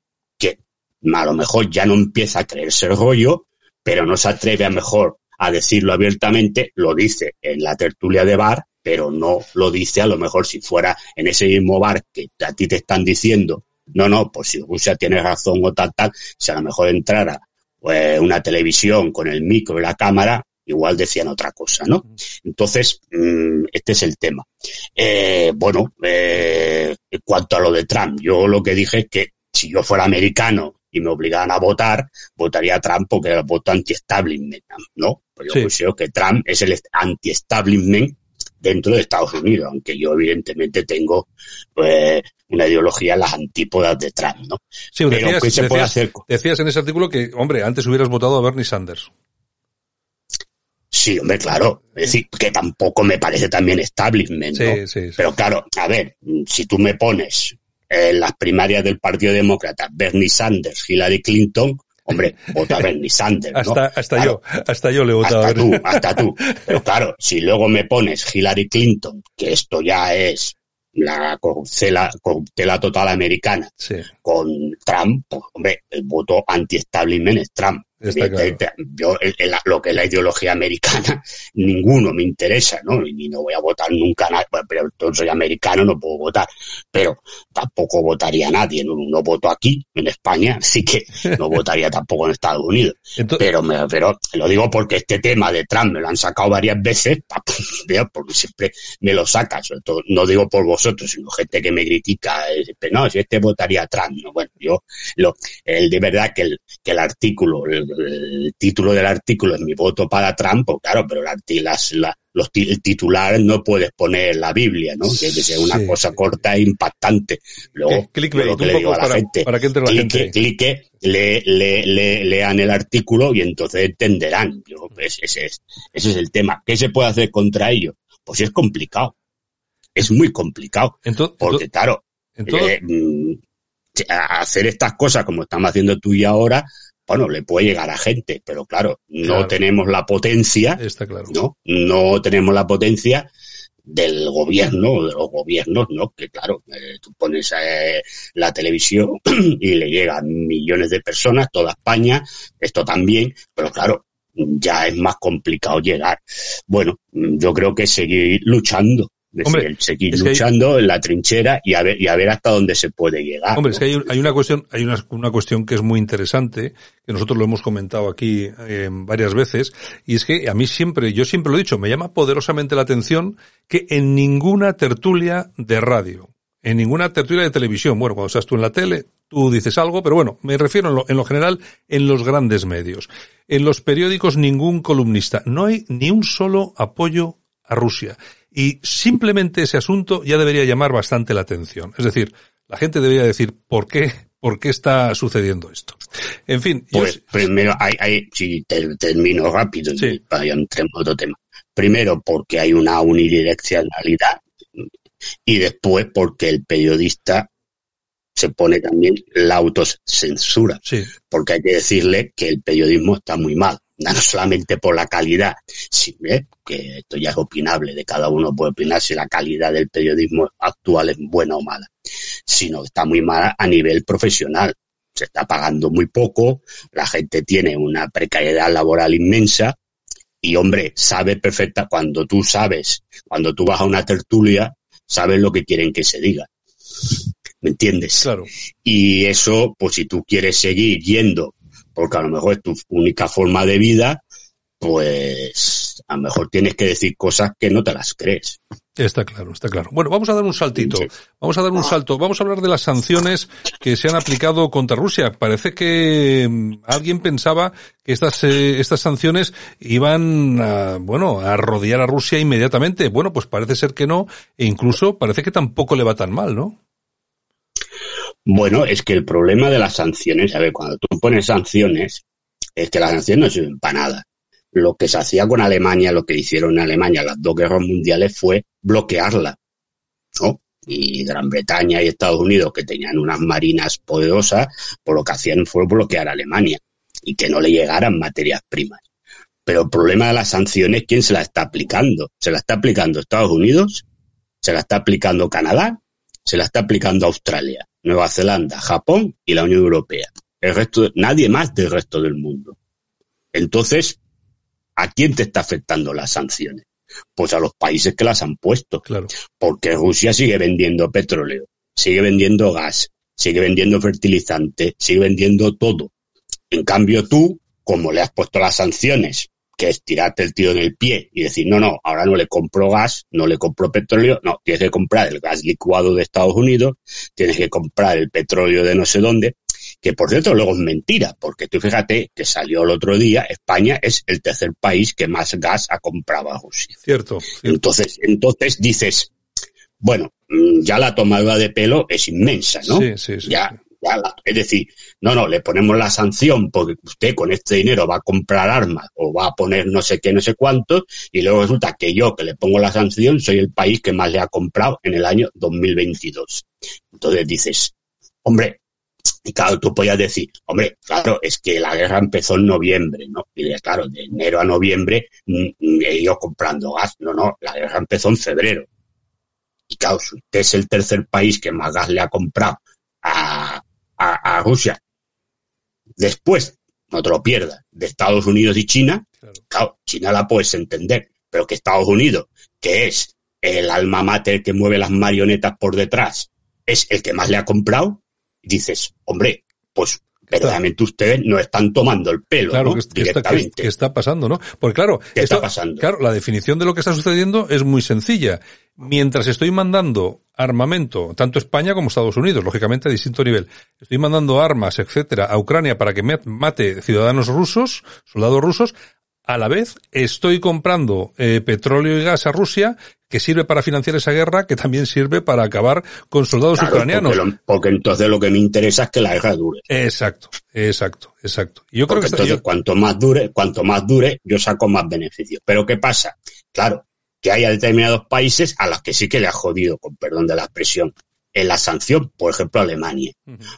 a lo mejor ya no empieza a creerse el rollo, pero no se atreve a mejor a decirlo abiertamente, lo dice en la tertulia de bar, pero no lo dice a lo mejor si fuera en ese mismo bar que a ti te están diciendo, no, no, pues si Rusia tiene razón o tal, tal, si a lo mejor entrara pues, una televisión con el micro y la cámara, igual decían otra cosa, ¿no? Entonces, mm, este es el tema. Eh, bueno, eh, en cuanto a lo de Trump, yo lo que dije es que si yo fuera americano y me obligaran a votar, votaría a Trump porque era el voto anti-establishment, ¿no? Pues yo creo que Trump es el anti-establishment dentro de Estados Unidos, aunque yo evidentemente tengo pues, una ideología en las antípodas de Trump, ¿no? Sí, Pero decías, se puede hacer? decías en ese artículo que, hombre, antes hubieras votado a Bernie Sanders. Sí, hombre, claro. Es decir, que tampoco me parece también establishment, ¿no? Sí, sí, sí. Pero claro, a ver, si tú me pones en las primarias del Partido Demócrata Bernie Sanders, Hillary Clinton, hombre, vota Bernie Sanders, ¿no? Hasta, hasta yo, hasta yo le he votado hasta tú, hasta tú. Pero claro, si luego me pones Hillary Clinton, que esto ya es la corruptela, total americana, con Trump, pues, hombre, el voto anti-establishment es Trump. Yo, lo que es la ideología americana, ninguno me interesa, ¿no? Y no voy a votar nunca, nada, pero soy americano, no puedo votar. Pero tampoco votaría nadie, no, no voto aquí, en España, así que no votaría tampoco en Estados Unidos. pero, me, pero lo digo porque este tema de Trump me lo han sacado varias veces, porque siempre me lo saca, sobre todo, no digo por vosotros, sino gente que me critica, pero no, si este votaría Trump, no, bueno, yo, lo, el de verdad que el, que el artículo, el título del artículo es mi voto para Trump, pues claro, pero las, los el titular no puedes poner la Biblia, ¿no? Tiene que ser una cosa corta e impactante. Luego, lo que le digo a la gente, clique, clique, le, le, lean el artículo y entonces entenderán. Yo, pues, ese, es, ese es el tema. ¿Qué se puede hacer contra ello? Pues es complicado. Es muy complicado. Entonces, porque, claro, eh, mm, hacer estas cosas como estamos haciendo tú y ahora, bueno, le puede llegar a gente, pero claro, no tenemos la potencia, Está claro. ¿no? No tenemos la potencia del gobierno, de los gobiernos, ¿no? Que claro, eh, tú pones eh, la televisión y le llegan millones de personas, toda España, esto también, pero claro, ya es más complicado llegar. Bueno, yo creo que seguir luchando, Hombre, seguir luchando en la trinchera y a ver y a ver hasta dónde se puede llegar. Hombre, es que hay, una cuestión hay una, una, cuestión que es muy interesante que nosotros lo hemos comentado aquí eh, varias veces y es que a mí siempre yo siempre lo he dicho me llama poderosamente la atención que en ninguna tertulia de radio en ninguna tertulia de televisión bueno cuando estás tú en la tele tú dices algo pero bueno me refiero en lo, en lo general en los grandes medios en los periódicos ningún columnista no hay ni un solo apoyo a Rusia y simplemente ese asunto ya debería llamar bastante la atención. Es decir, la gente debería decir por qué, por qué está sucediendo esto. En fin. Pues primero, hay, hay, si termino rápido, sí. para otro tema. Primero, porque hay una unidireccionalidad y después porque el periodista se pone también la autocensura. Sí. Porque hay que decirle que el periodismo está muy mal no solamente por la calidad, ¿eh? que esto ya es opinable, de cada uno puede opinar si la calidad del periodismo actual es buena o mala, sino está muy mala a nivel profesional. Se está pagando muy poco, la gente tiene una precariedad laboral inmensa y, hombre, sabe perfecta, cuando tú sabes, cuando tú vas a una tertulia, sabes lo que quieren que se diga. ¿Me entiendes? Claro. Y eso, pues si tú quieres seguir yendo porque a lo mejor es tu única forma de vida, pues a lo mejor tienes que decir cosas que no te las crees. Está claro, está claro. Bueno, vamos a dar un saltito. Vamos a dar un salto. Vamos a hablar de las sanciones que se han aplicado contra Rusia. Parece que mm, alguien pensaba que estas, eh, estas sanciones iban a, bueno, a rodear a Rusia inmediatamente. Bueno, pues parece ser que no. E incluso parece que tampoco le va tan mal, ¿no? Bueno, es que el problema de las sanciones, a ver, cuando tú pones sanciones, es que las sanciones no sirven para nada. Lo que se hacía con Alemania, lo que hicieron en Alemania las dos guerras mundiales fue bloquearla, ¿no? Y Gran Bretaña y Estados Unidos, que tenían unas marinas poderosas, por lo que hacían fue bloquear a Alemania y que no le llegaran materias primas. Pero el problema de las sanciones, ¿quién se la está aplicando? ¿Se la está aplicando Estados Unidos? ¿Se la está aplicando Canadá? ¿Se la está aplicando Australia? Nueva Zelanda, Japón y la Unión Europea. El resto, nadie más del resto del mundo. Entonces, ¿a quién te está afectando las sanciones? Pues a los países que las han puesto. Claro. Porque Rusia sigue vendiendo petróleo, sigue vendiendo gas, sigue vendiendo fertilizante, sigue vendiendo todo. En cambio tú, como le has puesto las sanciones, que es tirarte el tiro en el pie y decir, no, no, ahora no le compro gas, no le compro petróleo, no, tienes que comprar el gas licuado de Estados Unidos, tienes que comprar el petróleo de no sé dónde, que por cierto luego es mentira, porque tú fíjate que salió el otro día, España es el tercer país que más gas ha comprado a Rusia. Cierto. cierto. Entonces, entonces dices, bueno, mm, ya la tomada de pelo es inmensa, ¿no? Sí, sí, sí. ya, sí. ya es decir, no, no, le ponemos la sanción porque usted con este dinero va a comprar armas o va a poner no sé qué, no sé cuánto, y luego resulta que yo que le pongo la sanción soy el país que más le ha comprado en el año 2022. Entonces dices, hombre, y claro, tú podías decir, hombre, claro, es que la guerra empezó en noviembre, ¿no? Y claro, de enero a noviembre mm, mm, he ido comprando gas. No, no, la guerra empezó en febrero. Y claro, si usted es el tercer país que más gas le ha comprado a, a, a Rusia, después, no te lo pierdas, de Estados Unidos y China, Claro. claro, China la puedes entender, pero que Estados Unidos, que es el alma mater que mueve las marionetas por detrás, es el que más le ha comprado, dices, hombre, pues verdaderamente ustedes no están tomando el pelo, Claro, ¿no? que, está, directamente. que está pasando, ¿no? Porque claro, ¿Qué está esto- pasando? claro, la definición de lo que está sucediendo es muy sencilla. Mientras estoy mandando armamento, tanto España como Estados Unidos, lógicamente a distinto nivel, estoy mandando armas, etcétera, a Ucrania para que mate ciudadanos rusos, soldados rusos, a la vez estoy comprando eh, petróleo y gas a Rusia, que sirve para financiar esa guerra, que también sirve para acabar con soldados Claro, ucranianos. Porque, lo- porque entonces lo que me interesa es que la guerra dure. Exacto, exacto, exacto. Yo creo que está- entonces yo- cuanto más dure, cuanto más dure, yo saco más beneficios. Pero ¿qué pasa? Claro, que hay determinados países a los que sí que le ha jodido, con perdón de la expresión, en la sanción, por ejemplo Alemania.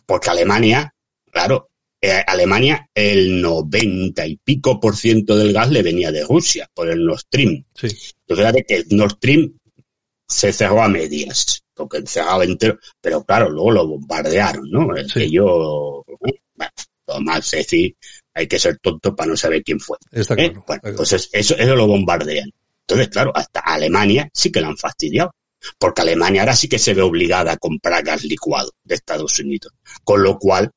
Porque Alemania, claro, eh, Alemania el 90 y pico por ciento del gas le venía de Rusia, por el Nord Stream. sí. Entonces, fíjate que el Nord Stream se cerró a medias, porque cerraba entero, pero claro, luego lo bombardearon, ¿no? El Sí. Que yo, bueno, lo más es decir, hay que ser tonto para no saber quién fue. Está ¿eh? claro. Bueno, claro. entonces eso, eso lo bombardean. Entonces, claro, hasta Alemania sí que la han fastidiado, porque Alemania ahora sí que se ve obligada a comprar gas licuado de Estados Unidos, con lo cual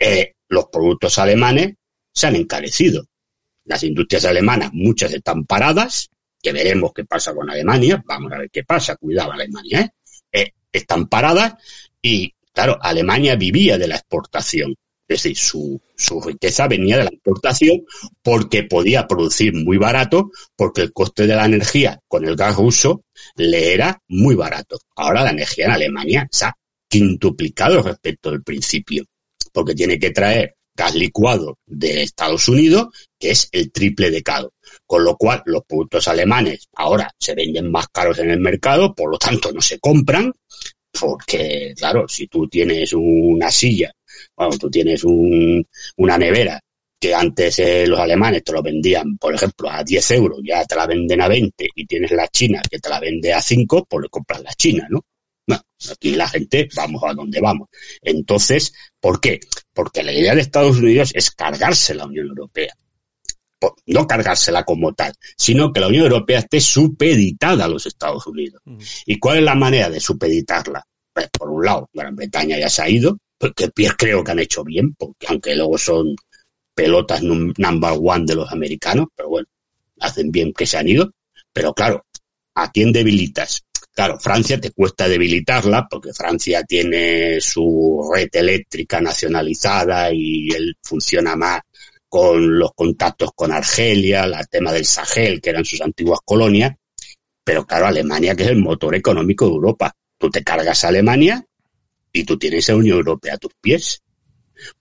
eh, los productos alemanes se han encarecido. Las industrias alemanas, muchas están paradas, que veremos qué pasa con Alemania, vamos a ver qué pasa, cuidado Alemania, ¿eh? Eh, están paradas y, claro, Alemania vivía de la exportación, es decir, su, su riqueza venía de la exportación porque podía producir muy barato, porque el coste de la energía con el gas ruso le era muy barato. Ahora la energía en Alemania se ha quintuplicado respecto al principio, porque tiene que traer gas licuado de Estados Unidos, que es el triple de caro. Con lo cual, los productos alemanes ahora se venden más caros en el mercado, por lo tanto no se compran, porque, claro, si tú tienes una silla, bueno, tú tienes un, una nevera que antes eh, los alemanes te lo vendían, por ejemplo, a 10 euros, ya te la venden a 20 y tienes la china que te la vende a 5, pues le compras la china, ¿no? Aquí la gente vamos a donde vamos. Entonces, ¿por qué? Porque la idea de Estados Unidos es cargarse la Unión Europea. Por- No cargársela como tal, sino que la Unión Europea esté supeditada a los Estados Unidos. ¿Y cuál es la manera de supeditarla? Pues, por un lado, Gran Bretaña ya se ha ido, porque pies creo que han hecho bien, porque aunque luego son pelotas num- number one de los americanos, pero bueno, hacen bien que se han ido. Pero claro, ¿a quién debilitas? Claro, Francia te cuesta debilitarla porque Francia tiene su red eléctrica nacionalizada y él funciona más con los contactos con Argelia, el tema del Sahel, que eran sus antiguas colonias. Pero claro, Alemania, que es el motor económico de Europa. Tú te cargas a Alemania y tú tienes a Unión Europea a tus pies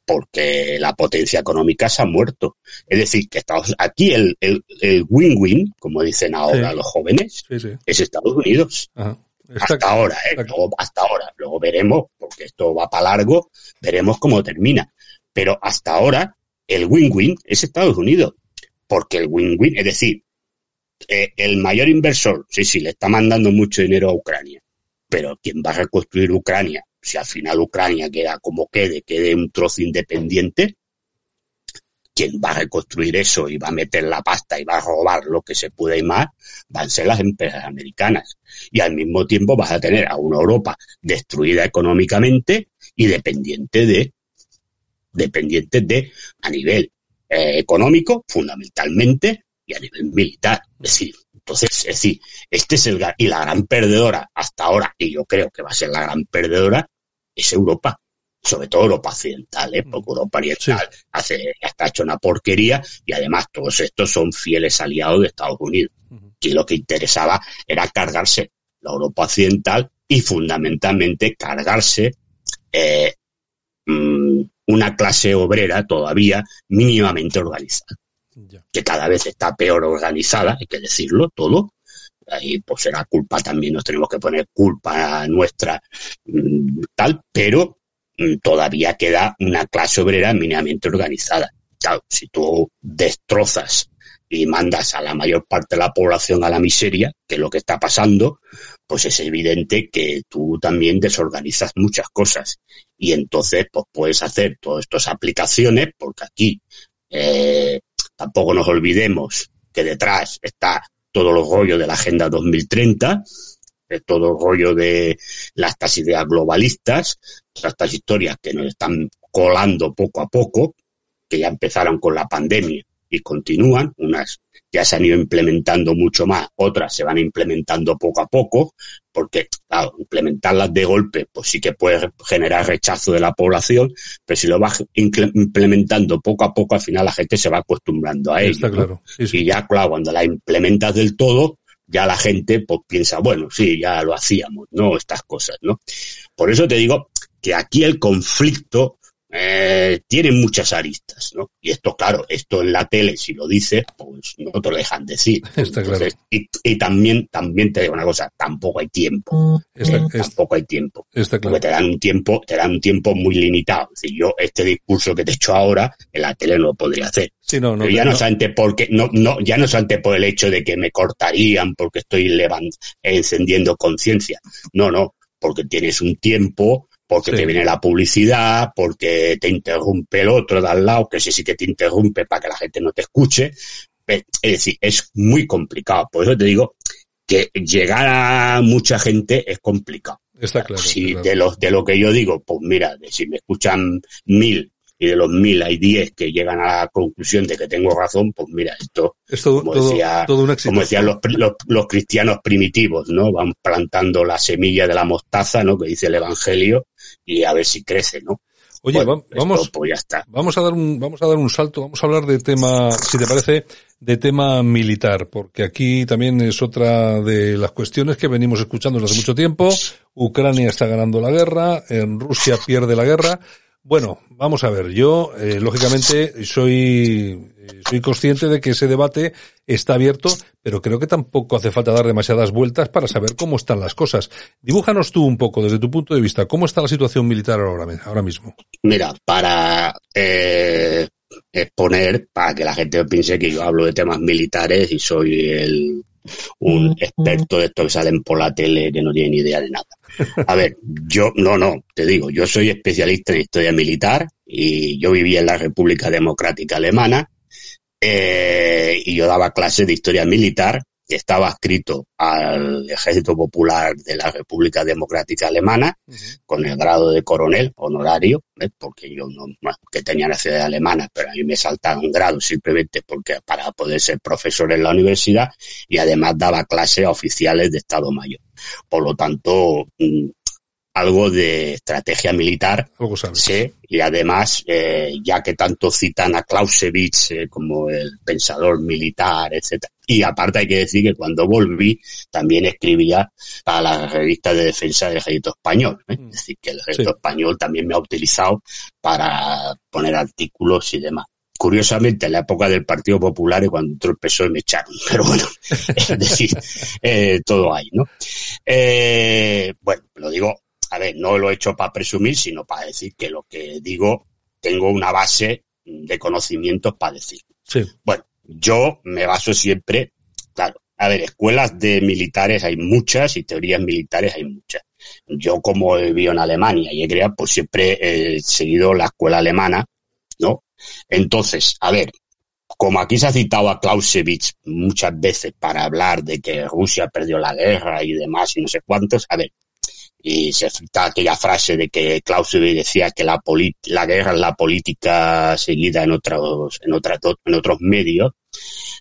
porque la potencia económica se ha muerto. Es decir, que Estados, aquí el el- el win-win, como dicen ahora Sí. los jóvenes, Sí, sí. es Estados Unidos. Ajá. Está- Hasta ahora, ¿eh? Luego- hasta ahora. Luego veremos, porque esto va para largo, veremos cómo termina. Pero hasta ahora, el win-win es Estados Unidos. Porque el win-win, es decir, eh, el mayor inversor, sí, sí, le está mandando mucho dinero a Ucrania. Pero ¿quién va a reconstruir Ucrania? Si al final Ucrania queda como quede, quede un trozo independiente, quien va a reconstruir eso y va a meter la pasta y va a robar lo que se pueda y más, van a ser las empresas americanas. Y al mismo tiempo vas a tener a una Europa destruida económicamente y dependiente de, dependiente de, a nivel eh, económico, fundamentalmente, y a nivel militar. Es decir, entonces, es decir, este es el, y la gran perdedora hasta ahora, y yo creo que va a ser la gran perdedora, es Europa. Sobre todo Europa Occidental, ¿eh? porque Europa Oriental hace, está hecho una porquería y además todos estos son fieles aliados de Estados Unidos. Y lo que interesaba era cargarse la Europa Occidental y fundamentalmente cargarse eh, mm, una clase obrera todavía mínimamente organizada, que cada vez está peor organizada, hay que decirlo todo, ahí pues será culpa también, nos tenemos que poner culpa nuestra mm, tal, pero Mm, todavía queda una clase obrera mínimamente organizada. Claro, si tú destrozas y mandas a la mayor parte de la población a la miseria, que es lo que está pasando, pues es evidente que tú también desorganizas muchas cosas. Y entonces, pues puedes hacer todas estas aplicaciones, porque aquí eh, tampoco nos olvidemos que detrás está todo el rollo de la Agenda 2030, de todo el rollo de las estas ideas globalistas, estas historias que nos están colando poco a poco, que ya empezaron con la pandemia y continúan, unas ya se han ido implementando mucho más, otras se van implementando poco a poco, porque, claro, implementarlas de golpe, pues sí que puede generar rechazo de la población, pero si lo vas implementando poco a poco, al final la gente se va acostumbrando a ello. claro. Y ya, claro, cuando la implementas del todo, ya la gente pues piensa, bueno, sí, ya lo hacíamos, ¿no? Estas cosas, ¿no? Por eso te digo que aquí el conflicto eh, tiene muchas aristas, ¿no? Y esto, claro, esto en la tele, si lo dices, pues no te lo dejan decir. Está claro. y, también, también te digo una cosa, tampoco hay tiempo. tampoco hay tiempo. Está claro. Porque te dan un tiempo, te dan un tiempo muy limitado. Es yo este discurso que te he hecho ahora, en la tele no lo podría hacer. Sí, no, no, Pero ya no, no, solamente porque, no, no, ya no solamente por el hecho de que me cortarían porque estoy levant, encendiendo conciencia. No, no, porque tienes un tiempo porque te viene la publicidad, porque te interrumpe el otro de al lado, que sí sí que te interrumpe para que la gente no te escuche. Es decir, es muy complicado. Por eso te digo que llegar a mucha gente es complicado. Está claro. Si está claro. de lo, de lo que yo digo, pues mira, si me escuchan mil y de los mil hay diez que llegan a la conclusión de que tengo razón, pues mira, esto, Es todo, como, todo, decía, todo un éxito. como decían los, los, los cristianos primitivos, ¿no? Van plantando la semilla de la mostaza, ¿no? Que dice el Evangelio, y a ver si crece, ¿no? Oye, Bueno, va- vamos, esto, pues ya está. Vamos a dar un, vamos a dar un salto, vamos a hablar de tema, si te parece, de tema militar, porque aquí también es otra de las cuestiones que venimos escuchando desde hace mucho tiempo. Ucrania está ganando la guerra, en Rusia pierde la guerra. Bueno, vamos a ver, yo, eh, lógicamente, soy, eh, soy consciente de que ese debate está abierto, pero creo que tampoco hace falta dar demasiadas vueltas para saber cómo están las cosas. Dibújanos tú un poco, desde tu punto de vista, cómo está la situación militar ahora, ahora mismo. Mira, para eh, exponer, para que la gente piense que yo hablo de temas militares y soy el, un experto de estos que salen por la tele que no tienen ni idea de nada. A ver, yo, no, no, te digo, yo soy especialista en historia militar y yo vivía en la República Democrática Alemana eh, y yo daba clases de historia militar que estaba escrito al Ejército Popular de la República Democrática Alemana con el grado de coronel honorario, ¿eh? porque yo no, no, que tenía nacionalidad alemana, pero a mí me saltaron grados simplemente porque para poder ser profesor en la universidad y además daba clases a oficiales de Estado Mayor. Por lo tanto, mm, algo de estrategia militar Algo sabes. sé y además eh, ya que tanto citan a Clausewitz eh, como el pensador militar etcétera y aparte hay que decir que cuando volví también escribía para la revista de defensa del ejército español ¿eh? es decir que el ejército Sí. español también me ha utilizado para poner artículos y demás Curiosamente, en la época del Partido Popular y cuando entró el PSOE me echaron. Pero bueno, es decir, eh, todo hay, ¿no? Eh, bueno, lo digo, a ver, no lo he hecho para presumir, sino para decir que lo que digo, tengo una base de conocimientos para decir. Sí. Bueno, yo me baso siempre, claro, a ver, escuelas de militares hay muchas y teorías militares hay muchas. Yo como he vivido en Alemania y he creado, pues siempre he seguido la escuela alemana ¿no? Entonces, a ver, como aquí se ha citado a Clausewitz muchas veces para hablar de que Rusia perdió la guerra y demás y no sé cuántos, a ver, y se cita aquella frase de que Clausewitz decía que la, la guerra es la política seguida en otros, en, en otros medios.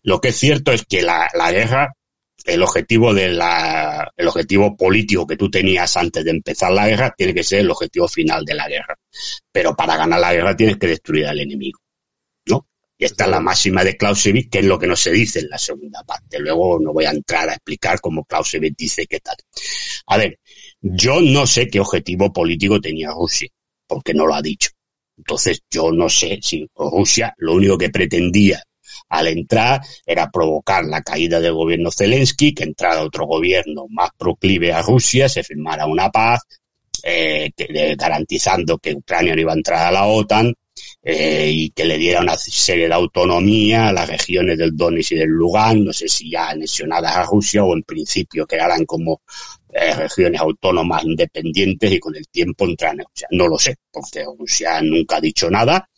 Lo que es cierto es que la, la guerra, el objetivo de la, el objetivo político que tú tenías antes de empezar la guerra tiene que ser el objetivo final de la guerra. Pero para ganar la guerra tienes que destruir al enemigo. ¿No? Y esta es la máxima de Clausewitz, que es lo que no se dice en la segunda parte. Luego no voy a entrar a explicar cómo Clausewitz dice qué tal. A ver, yo no sé qué objetivo político tenía Rusia, porque no lo ha dicho. Entonces yo no sé si Rusia lo único que pretendía al entrar era provocar la caída del gobierno Zelensky, que entrara otro gobierno más proclive a Rusia, se firmara una paz, eh, garantizando que Ucrania no iba a entrar a la OTAN eh, y que le diera una serie de autonomía a las regiones del Donetsk y del Lugan, no sé si ya anexionadas a Rusia o en principio quedaran como eh, regiones autónomas independientes y con el tiempo entran. O sea, no lo sé, porque Rusia nunca ha dicho nada,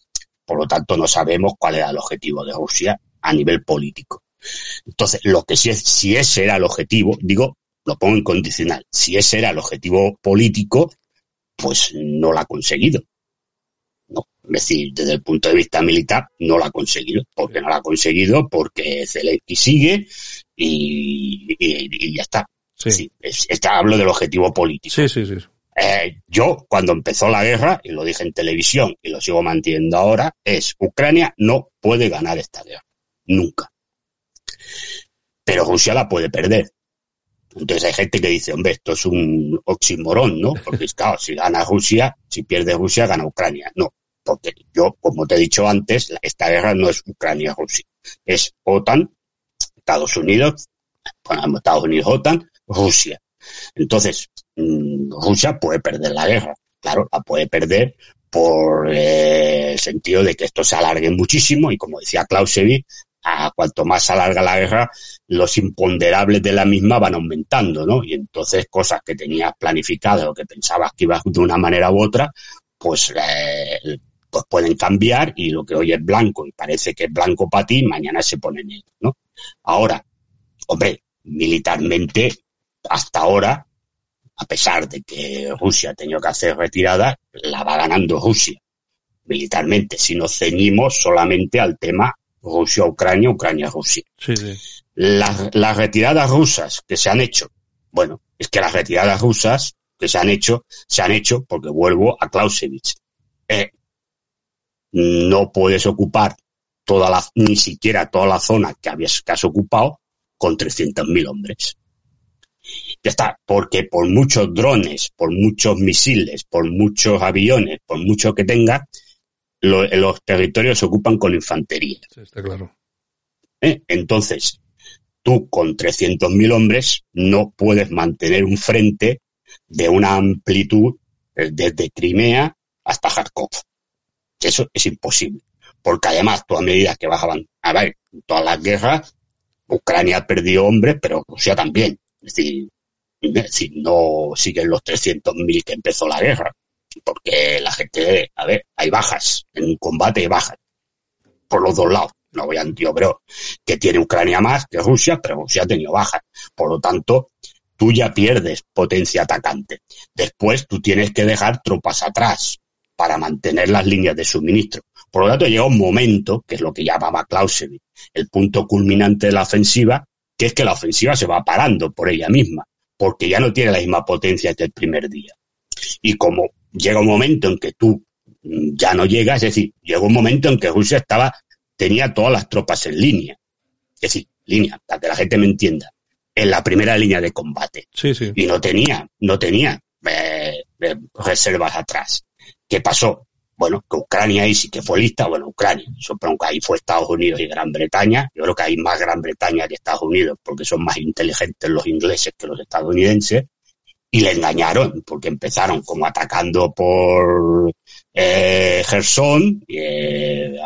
por lo tanto no sabemos cuál era el objetivo de Rusia a nivel político. Entonces, lo que sí es, si ese era el objetivo, digo, lo pongo en condicional, si ese era el objetivo político, pues no lo ha conseguido. No, es decir, desde el punto de vista militar, no lo ha conseguido. ¿Por qué no lo ha conseguido? Porque Zelensky sigue y ya está. Sí. hablo del objetivo político. Sí, sí, sí. Eh, yo, cuando empezó la guerra, y lo dije en televisión y lo sigo manteniendo ahora, es Ucrania no puede ganar esta guerra. Nunca. Pero Rusia la puede perder. Entonces hay gente que dice, hombre, esto es un oximorón, ¿no? Porque claro, si gana Rusia, si pierde Rusia, gana Ucrania. No, porque yo, como te he dicho antes, esta guerra no es Ucrania-Rusia. Es OTAN, Estados Unidos, bueno, Estados Unidos, OTAN, Rusia. Entonces, mm, Rusia puede perder la guerra. Claro, la puede perder por eh, el sentido de que esto se alargue muchísimo y como decía Clausewitz, a cuanto más se alarga la guerra, los imponderables de la misma van aumentando, ¿no? Y entonces cosas que tenías planificadas o que pensabas que ibas de una manera u otra, pues, eh, pues pueden cambiar y lo que hoy es blanco y parece que es blanco para ti, mañana se pone negro, ¿no? Ahora, hombre, militarmente hasta ahora, a pesar de que Rusia ha tenido que hacer retirada, la va ganando Rusia militarmente, si nos ceñimos solamente al tema Rusia-Ucrania, Ucrania-Rusia. Las, las retiradas rusas que se han hecho, bueno, es que las retiradas rusas que se han hecho, se han hecho porque vuelvo a Clausewitz. Eh, no puedes ocupar toda la, ni siquiera toda la zona que, habías, que has ocupado con 300.000 hombres. Ya está, porque por muchos drones, por muchos misiles, por muchos aviones, por mucho que tenga, los territorios se ocupan con infantería. está claro. ¿Eh? Entonces, tú con 300.000 hombres no puedes mantener un frente de una amplitud eh, desde Crimea hasta Kharkov. Eso es imposible. Porque además, tú a medida que bajaban, a ver, todas las guerras, Ucrania perdió hombres, pero Rusia también. Es decir, si no siguen los 300.000 que empezó la guerra, porque la gente, a ver, hay bajas, en combate hay bajas, por los dos lados. No voy a, yo que tiene Ucrania más que Rusia, pero Rusia ha tenido bajas. Por lo tanto, tú ya pierdes potencia atacante. Después tú tienes que dejar tropas atrás para mantener las líneas de suministro. Por lo tanto, llega un momento, que es lo que llamaba Clausewitz, el punto culminante de la ofensiva, que es que la ofensiva se va parando por ella misma, porque ya no tiene la misma potencia que el primer día. Y como llega un momento en que tú mm, ya no llegas, es decir, llega un momento en que Rusia estaba, tenía todas las tropas en línea. Es decir, línea, para que la gente me entienda, en la primera línea de combate. Sí, sí. Y no tenía, no tenía eh, eh, reservas atrás. ¿Qué pasó? Bueno, que Ucrania ahí sí que fue lista, bueno, Ucrania, supongo que ahí fue Estados Unidos y Gran Bretaña, yo creo que hay más Gran Bretaña que Estados Unidos, porque son más inteligentes los ingleses que los estadounidenses, y le engañaron, porque empezaron como atacando por eh, Gerson, eh,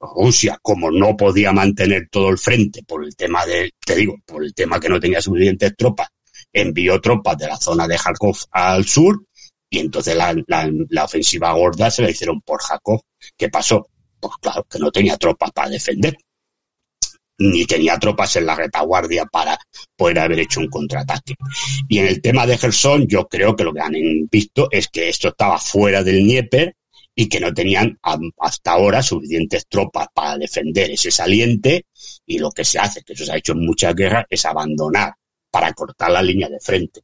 Rusia, como no podía mantener todo el frente por el tema de, te digo, por el tema que no tenía suficientes tropas, envió tropas de la zona de Kharkov al sur, y entonces la, la, ofensiva gorda se la hicieron por Jacob. ¿Qué pasó? Pues claro, que no tenía tropas para defender. Ni tenía tropas en la retaguardia para poder haber hecho un contraataque. Y en el tema de Gerson, yo creo que lo que han visto es que esto estaba fuera del Dnieper y que no tenían hasta ahora suficientes tropas para defender ese saliente y lo que se hace, que eso se ha hecho en muchas guerras, es abandonar para cortar la línea de frente.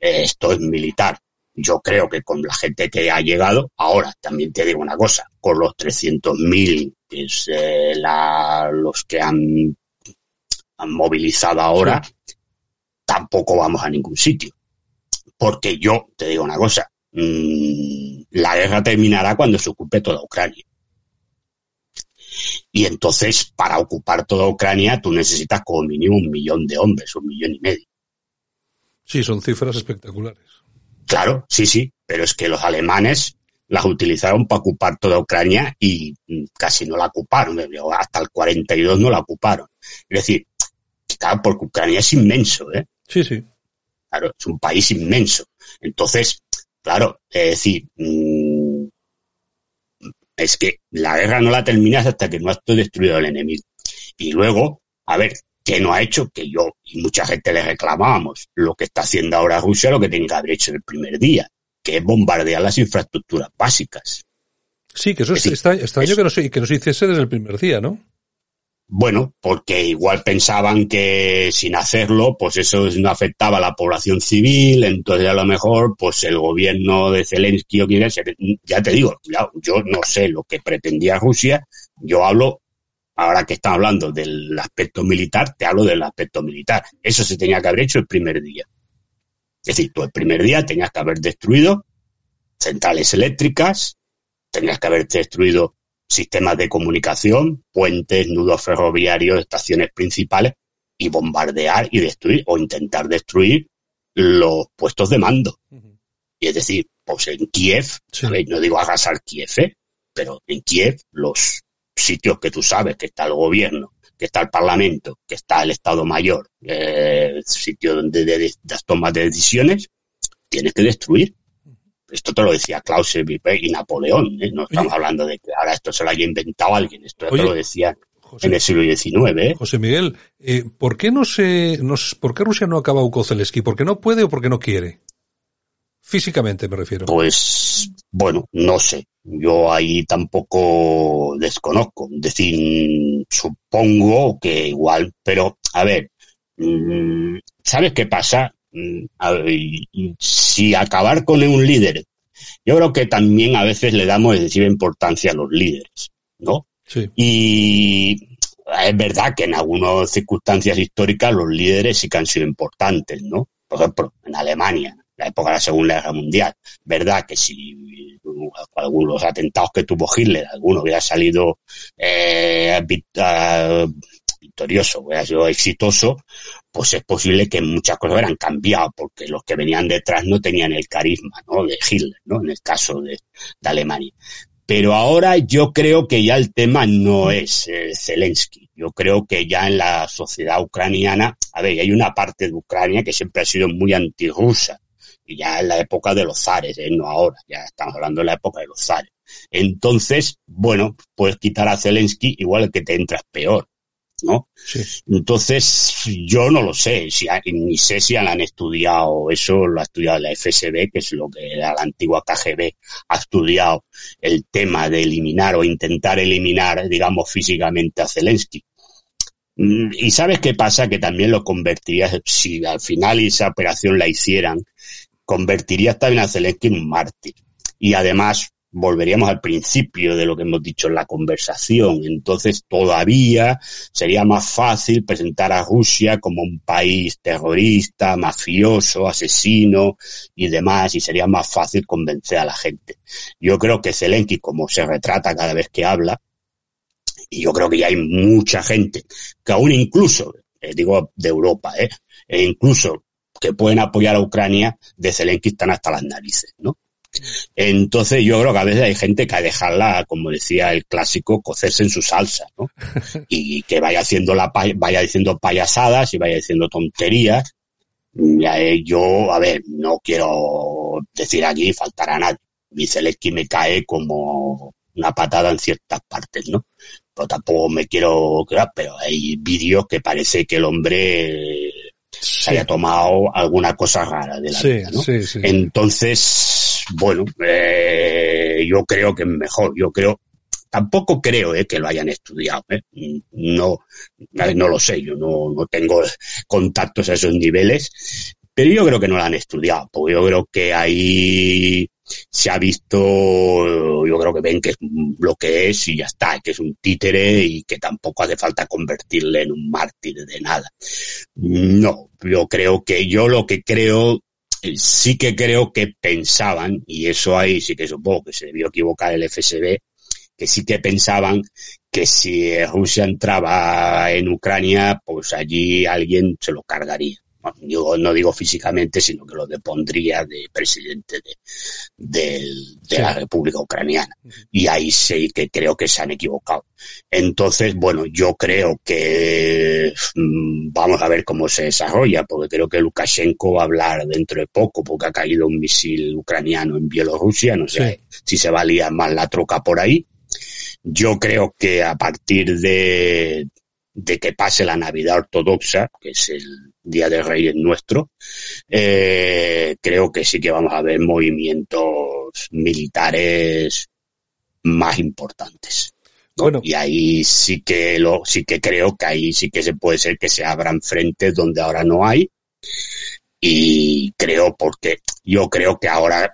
Esto es militar. Yo creo que con la gente que ha llegado, ahora también te digo una cosa, con los 300.000, que es eh, la, los que han, han movilizado ahora, tampoco vamos a ningún sitio. Porque yo te digo una cosa, mmm, la guerra terminará cuando se ocupe toda Ucrania. Y entonces, para ocupar toda Ucrania, tú necesitas como mínimo un millón de hombres, un millón y medio. Sí, son cifras espectaculares. Claro, sí, sí, pero es que los alemanes las utilizaron para ocupar toda Ucrania y casi no la ocuparon, hasta el 42 no la ocuparon. Es decir, claro, porque Ucrania es inmenso, ¿eh? Sí, sí. Claro, es un país inmenso. Entonces, claro, es decir, mmm, es que la guerra no la terminas hasta que no has destruido al enemigo. Y luego, a ver, ¿qué no ha hecho? Que yo y mucha gente le reclamábamos. Lo que está haciendo ahora Rusia, lo que tenía que haber hecho el primer día, que es bombardear las infraestructuras básicas. Sí, que eso es, extraño eso. que no, se, que no se hiciese desde el primer día, ¿no? Bueno, porque igual pensaban que sin hacerlo, pues eso no afectaba a la población civil, entonces a lo mejor, pues el gobierno de Zelensky o quien ya te digo, ya, yo no sé lo que pretendía Rusia, yo hablo, ahora que estamos hablando del aspecto militar, te hablo del aspecto militar. Eso se tenía que haber hecho el primer día. Es decir, tú el primer día tenías que haber destruido centrales eléctricas, tenías que haber destruido sistemas de comunicación, puentes, nudos ferroviarios, estaciones principales y bombardear y destruir o intentar destruir los puestos de mando. Uh -huh. Y es decir, pues en Kiev, sí. no digo arrasar Kiev, ¿eh? pero en Kiev los sitios que tú sabes que está el gobierno, que está el parlamento, que está el Estado Mayor, eh, sitio donde de, de, las tomas de decisiones, tienes que destruir esto te lo decía Clausewitz y Napoleón, ¿eh? no estamos Oye, hablando de que ahora esto se lo haya inventado alguien, esto Oye, te lo decía José, en el siglo XIX. ¿eh? José Miguel, eh, ¿por qué no se, no, por qué Rusia no acaba Ukozelski? ¿Por qué no puede o por qué no quiere? Físicamente me refiero. Pues, bueno, no sé. Yo ahí tampoco desconozco. Es decir, supongo que igual, pero, a ver, mmm, ¿sabes qué pasa? si acabar con un líder, yo creo que también a veces le damos excesiva importancia a los líderes, ¿no? Sí. Y es verdad que en algunas circunstancias históricas los líderes sí que han sido importantes, ¿no? Por ejemplo, en Alemania, la época de la Segunda Guerra Mundial, verdad que si algunos atentados que tuvo Hitler, alguno hubiera salido eh, victorioso, hubiera sido exitoso, pues es posible que muchas cosas hubieran cambiado, porque los que venían detrás no tenían el carisma, ¿no? De Hitler, ¿no? En el caso de, de Alemania. Pero ahora yo creo que ya el tema no es eh, Zelensky. Yo creo que ya en la sociedad ucraniana, a ver, hay una parte de Ucrania que siempre ha sido muy antirrusa. Y ya en la época de los zares, ¿eh? no ahora, ya estamos hablando de la época de los zares. Entonces, bueno, puedes quitar a Zelensky, igual que te entras peor. ¿no? Sí. Entonces, yo no lo sé, si, ni sé si han estudiado eso, lo ha estudiado la FSB, que es lo que era la antigua KGB, ha estudiado el tema de eliminar o intentar eliminar, digamos, físicamente a Zelensky. Y sabes qué pasa, que también lo convertiría, si al final esa operación la hicieran, convertiría a Zelensky en un mártir. Y además, volveríamos al principio de lo que hemos dicho en la conversación. Entonces, todavía sería más fácil presentar a Rusia como un país terrorista, mafioso, asesino y demás, y sería más fácil convencer a la gente. Yo creo que Zelensky, como se retrata cada vez que habla, y yo creo que ya hay mucha gente que aún incluso, eh, digo de Europa, eh, e incluso que pueden apoyar a Ucrania, de Zelensky están hasta las narices, ¿no? Entonces yo creo que a veces hay gente que a dejarla, como decía el clásico, cocerse en su salsa, ¿no? Y que vaya haciendo la vaya diciendo payasadas y vaya diciendo tonterías. Yo, a ver, no quiero decir aquí faltar a nadie. Mi Zelensky me cae como una patada en ciertas partes, ¿no? Pero tampoco me quiero crear, pero hay vídeos que parece que el hombre se haya tomado alguna cosa rara de la Sí, vida, ¿no? sí, sí. Entonces, bueno, eh, yo creo que es mejor. Yo creo, tampoco creo eh, que lo hayan estudiado. eh. No, no lo sé. Yo no, no tengo contactos a esos niveles, pero yo creo que no lo han estudiado, porque yo creo que ahí se ha visto, yo creo que ven que es lo que es y ya está, que es un títere y que tampoco hace falta convertirle en un mártir de nada. No, yo creo que yo lo que creo sí que creo que pensaban, y eso ahí sí que supongo que se debió equivocar el FSB, que sí que pensaban que si Rusia entraba en Ucrania, pues allí alguien se lo cargaría. No, Yo no digo físicamente, sino que lo depondría de presidente de, del- de Sí. la República Ucraniana. Y ahí sí que creo que se han equivocado. Entonces, bueno, yo creo que mm, vamos a ver cómo se desarrolla, porque creo que Lukashenko va a hablar dentro de poco, porque ha caído un misil ucraniano en Bielorrusia, no sé si se va a liar más la troca por ahí. Yo creo que a partir de, de que pase la Navidad ortodoxa, que es el Día de Reyes nuestro, eh, creo que sí que vamos a ver movimientos militares más importantes. ¿no? Bueno. Y ahí sí que lo, sí que creo que ahí sí que se puede ser que se abran frentes donde ahora no hay. Y creo porque yo creo que ahora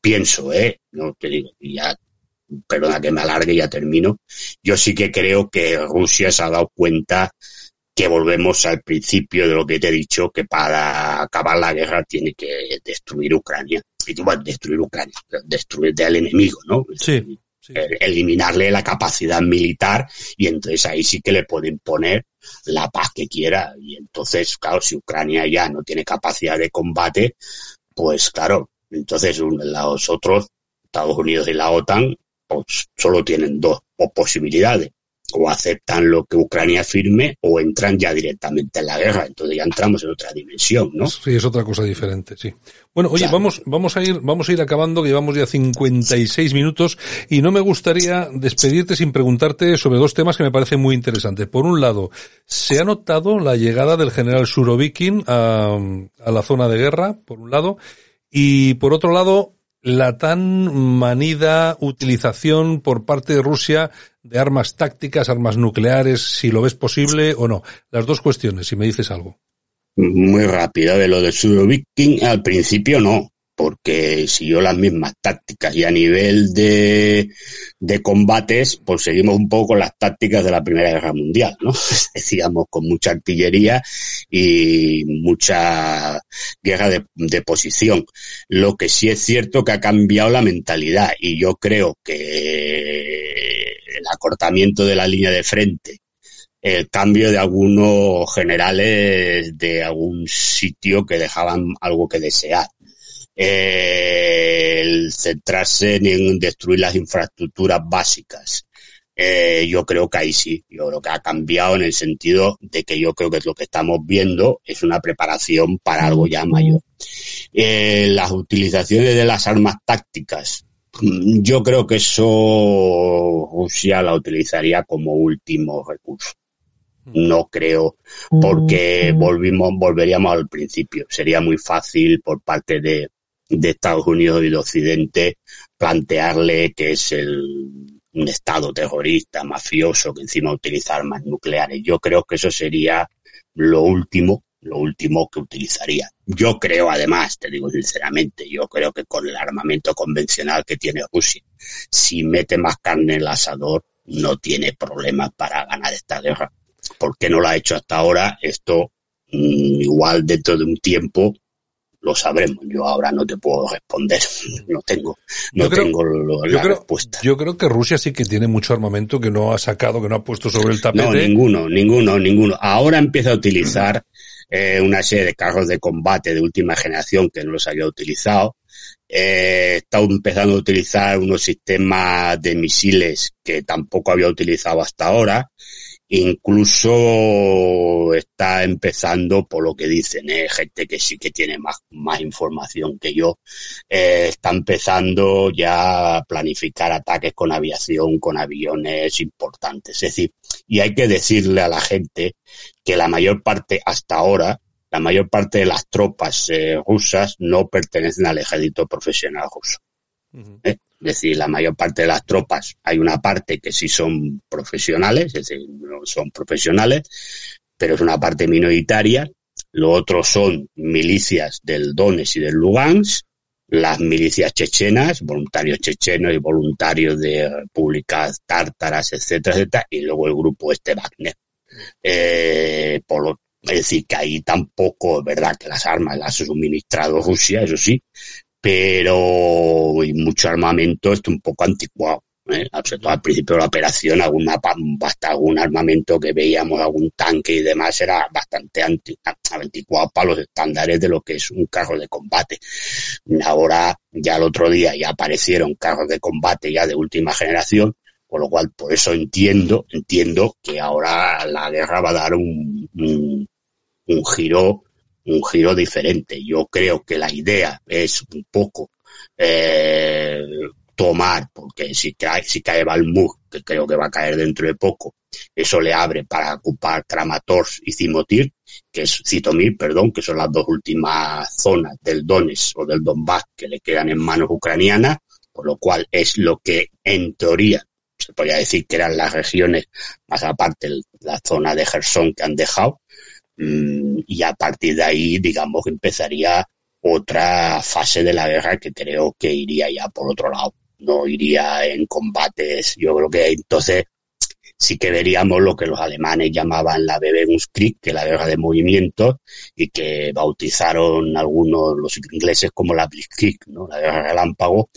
pienso, eh, no te digo, ya, perdona que me alargue, ya termino. Yo sí que creo que Rusia se ha dado cuenta que volvemos al principio de lo que te he dicho, que para acabar la guerra tiene que destruir Ucrania. Y bueno, destruir Ucrania, destruir del enemigo, ¿no? Sí, sí. eh, eliminarle la capacidad militar y entonces ahí sí que le pueden poner la paz que quiera y entonces claro si Ucrania ya no tiene capacidad de combate pues claro entonces los otros Estados Unidos y la OTAN pues solo tienen dos posibilidades o aceptan lo que Ucrania firme o entran ya directamente en la guerra entonces ya entramos en otra dimensión ¿no? Sí, es otra cosa diferente, sí. Bueno, oye, Claro. vamos, vamos a ir, vamos a ir acabando, que llevamos ya 56 minutos y no me gustaría despedirte sin preguntarte sobre dos temas que me parecen muy interesantes. Por un lado, ¿se ha notado la llegada del general Surovikin a, a la zona de guerra, por un lado? Y por otro lado, la tan manida utilización por parte de Rusia de armas tácticas, armas nucleares, si lo ves posible o no. Las dos cuestiones, si me dices algo. muy rápida de lo de Surovikin al principio no porque siguió las mismas tácticas y a nivel de, de combates pues seguimos un poco las tácticas de la Primera Guerra Mundial, ¿no? Decíamos con mucha artillería y mucha guerra de, de posición. Lo que sí es cierto que ha cambiado la mentalidad y yo creo que el acortamiento de la línea de frente el cambio de algunos generales de algún sitio que dejaban algo que desear. Eh, el centrarse en destruir las infraestructuras básicas. Eh, yo creo que ahí sí, yo creo que ha cambiado en el sentido de que yo creo que lo que estamos viendo es una preparación para algo ya mayor. Eh, las utilizaciones de las armas tácticas, mm, yo creo que eso Rusia la utilizaría como último recurso no creo, porque volvimos, volveríamos al principio. Sería muy fácil por parte de, de Estados Unidos y de Occidente plantearle que es el, un Estado terrorista, mafioso, que encima utiliza armas nucleares. Yo creo que eso sería lo último, lo último que utilizaría. Yo creo, además, te digo sinceramente, yo creo que con el armamento convencional que tiene Rusia, si mete más carne en el asador, no tiene problemas para ganar esta guerra. ¿Por qué no lo ha hecho hasta ahora? Esto mm, igual dentro de un tiempo lo sabremos. Yo ahora no te puedo responder. No tengo, no Yo creo- tengo lo- Yo la creo, respuesta. yo creo que Rusia sí que tiene mucho armamento que no ha sacado, que no ha puesto sobre el tapete. No, ninguno, ninguno, ninguno. Ahora empieza a utilizar eh, una serie de carros de combate de última generación que no los había utilizado. Eh, está empezando a utilizar unos sistemas de misiles que tampoco había utilizado hasta ahora. Incluso está empezando, por lo que dicen, ¿eh? gente que sí que tiene más, más información que yo, eh, está empezando ya a planificar ataques con aviación, con aviones importantes. Es decir, y hay que decirle a la gente que la mayor parte hasta ahora, la mayor parte de las tropas eh, rusas no pertenecen al ejército profesional ruso. ¿Eh? Es decir, la mayor parte de las tropas, hay una parte que sí son profesionales, es decir, no son profesionales, pero es una parte minoritaria. Lo otro son milicias del Donetsk y del Lugansk, las milicias chechenas, voluntarios chechenos y voluntarios de repúblicas tártaras, etcétera, etcétera, y luego el grupo este Wagner. Eh, por lo, es decir, que ahí tampoco es verdad que las armas las ha suministrado Rusia, eso sí, pero y mucho armamento está un poco anticuado. ¿eh? Al principio de la operación, alguna, hasta algún armamento que veíamos, algún tanque y demás, era bastante anti, anticuado para los estándares de lo que es un carro de combate. Ahora, ya el otro día ya aparecieron carros de combate ya de última generación, con lo cual por eso entiendo, entiendo que ahora la guerra va a dar un, un, un giro un giro diferente. Yo creo que la idea es un poco eh, tomar, porque si cae, si cae Balmuk, que creo que va a caer dentro de poco, eso le abre para ocupar Kramatorsk y Cimotir, que es Citomir, perdón, que son las dos últimas zonas del Donetsk o del Donbass que le quedan en manos ucranianas, por lo cual es lo que en teoría se podría decir que eran las regiones, más aparte la zona de Gerson que han dejado, y a partir de ahí, digamos que empezaría otra fase de la guerra que creo que iría ya por otro lado, no iría en combates. Yo creo que entonces sí que veríamos lo que los alemanes llamaban la Bewegungskrieg, que es la guerra de movimientos, y que bautizaron algunos los ingleses como la Blitzkrieg, ¿no? la guerra relámpago.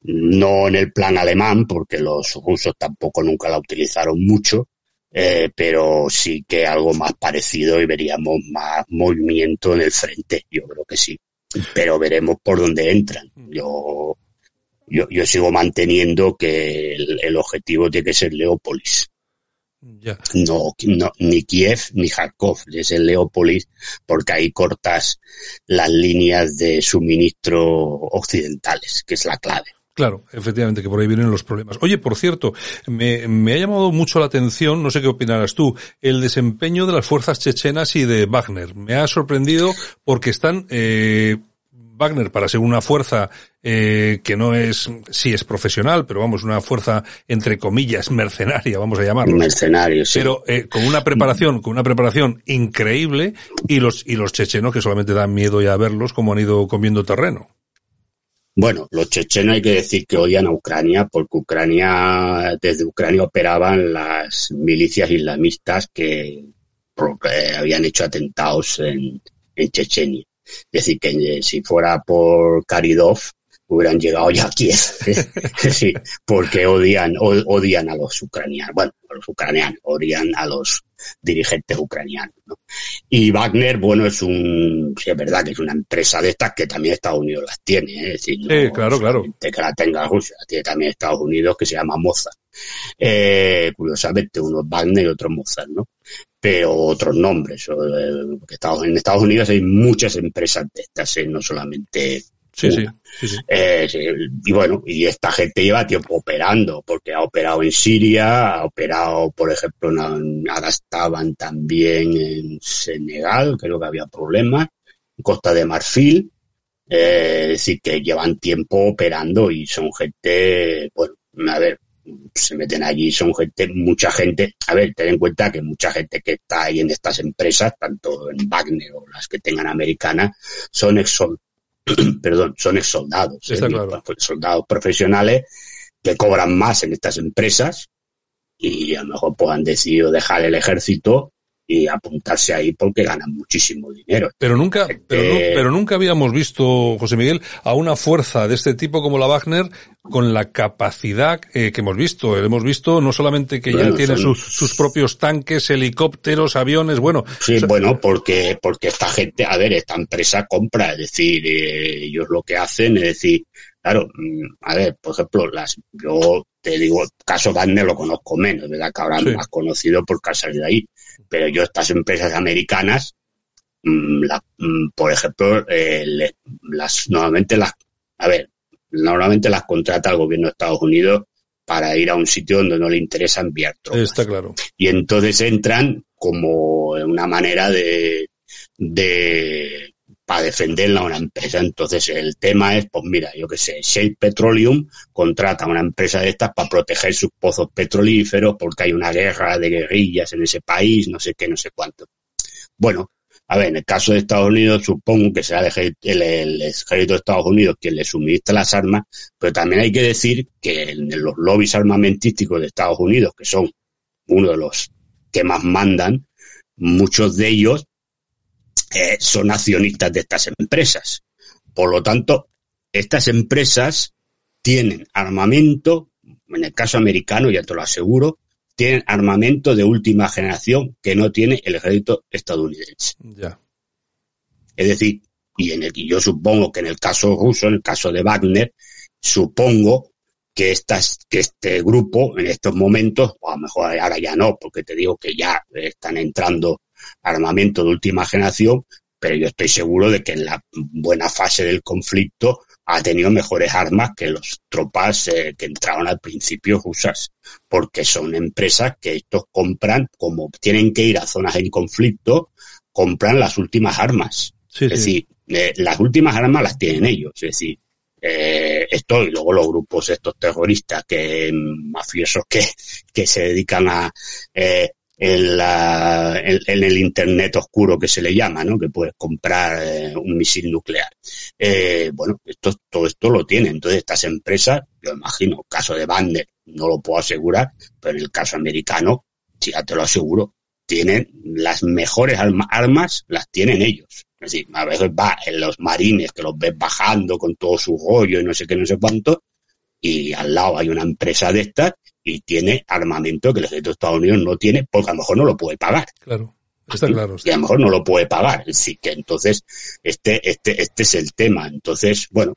No en el plan alemán, porque los rusos tampoco nunca la utilizaron mucho, eh, pero sí que algo más parecido y veríamos más movimiento en el frente, yo creo que sí. Pero veremos por dónde entran. Yo, yo, yo sigo manteniendo que el, objetivo tiene que ser Leópolis. No, no, ni Kiev ni Kharkov, es el Leópolis, porque ahí cortas las líneas de suministro occidentales, que es la clave. Claro, efectivamente, que por ahí vienen los problemas. Oye, por cierto, me, me, ha llamado mucho la atención, no sé qué opinarás tú, el desempeño de las fuerzas chechenas y de Wagner. Me ha sorprendido porque están, eh, Wagner para ser una fuerza eh, que no es, sí es profesional, pero vamos, una fuerza entre comillas mercenaria, vamos a llamarlo. Mercenario, sí. Pero eh, con una preparación, con una preparación increíble y los y los chechenos que solamente dan miedo ya a verlos como han ido comiendo terreno. Bueno, los chechenos hay que decir que odian a Ucrania porque Ucrania, desde Ucrania operaban las milicias islamistas que, habían hecho atentados en, en Chechenia. Es decir, que si fuera por Karidov, hubieran llegado ya a Kiev. sí, porque odian, odian a los ucranianos. Bueno, a los ucranianos, odian a los dirigentes ucranianos. ¿no? Y Wagner, bueno, es un, sí, es verdad que es una empresa de estas que también Estados Unidos las tiene, ¿eh? es decir, sí, claro, claro. que la tenga Rusia, tiene también Estados Unidos que se llama Mozart. Eh, curiosamente, uno es Wagner y otro Mozart, ¿no? Pero otros nombres. Eh, Estados, en Estados Unidos hay muchas empresas de estas, ¿eh? no solamente Sí, sí, sí, eh, y bueno, y esta gente lleva tiempo operando, porque ha operado en Siria, ha operado, por ejemplo, ahora estaban también en Senegal, creo que había problemas, en Costa de Marfil, eh, es decir, que llevan tiempo operando y son gente, bueno, a ver, se meten allí, son gente, mucha gente, a ver, ten en cuenta que mucha gente que está ahí en estas empresas, tanto en Wagner o las que tengan americanas, son ex perdón, son ex soldados, ¿eh? soldados profesionales que cobran más en estas empresas y a lo mejor pues han decidido dejar el ejército y apuntarse ahí porque ganan muchísimo dinero. Pero nunca, pero, pero, nunca habíamos visto, José Miguel, a una fuerza de este tipo como la Wagner con la capacidad eh, que hemos visto. Hemos visto no solamente que ya tiene sus, sus propios tanques, helicópteros, aviones, bueno. Sí, bueno, porque, porque esta gente, a ver, esta empresa compra, es decir, eh, ellos lo que hacen es decir, Claro, mm, a ver, por ejemplo, las, yo te digo, caso Wagner lo conozco menos, ¿verdad? Que ahora Sí. más conocido porque ha salido ahí. Pero yo estas empresas americanas, mm, la- mm, por ejemplo, eh, le- las normalmente las, a ver, normalmente las contrata el gobierno de Estados Unidos para ir a un sitio donde no le interesa enviar tropas Está claro. y entonces entran como una manera de, de para defenderla a una empresa. Entonces el tema es, pues mira, yo qué sé, Shell Petroleum contrata a una empresa de estas para proteger sus pozos petrolíferos porque hay una guerra de guerrillas en ese país, no sé qué, no sé cuánto. Bueno, a ver, en el caso de Estados Unidos supongo que será el el ejército de Estados Unidos quien le suministra las armas, pero también hay que decir que en los lobbies armamentísticos de Estados Unidos, que son uno de los que más mandan, muchos de ellos eh, son accionistas de estas empresas. Por lo tanto, estas empresas tienen armamento, en el caso americano, ya te lo aseguro, tienen armamento de última generación que no tiene el ejército estadounidense. Ya. Es decir, y, en el, y yo supongo que en el caso ruso, en el caso de Wagner, supongo que, estas, que este grupo en estos momentos, o a lo mejor ahora ya no, porque te digo que ya están entrando armamento de última generación, pero yo estoy seguro de que en la buena fase del conflicto ha tenido mejores armas que los tropas eh, que entraron al principio rusas, porque son empresas que estos compran, como tienen que ir a zonas en conflicto, compran las últimas armas. Sí, Es sí. decir, eh, las últimas armas las tienen ellos. Es decir, eh, esto y luego los grupos estos terroristas que mm, mafiosos que, que se dedican a eh, en, la- en- en el internet oscuro que se le llama, ¿no? Que puedes comprar eh, un misil nuclear. Eh, bueno, esto, todo esto lo tienen. Entonces estas empresas, yo imagino, caso de Bander, no lo puedo asegurar, pero en el caso americano, ya te lo aseguro, tienen las mejores arma- armas, las tienen ellos. Es decir, a veces va en los marines que los ves bajando con todo su rollo y no sé qué, no sé cuánto, y al lado hay una empresa de estas y tiene armamento que el ejército de Estados Unidos no tiene porque a lo mejor no lo puede pagar. Claro. Está claro. Y a lo mejor no lo puede pagar. Decir, que entonces este, este, este es el tema. Entonces, bueno,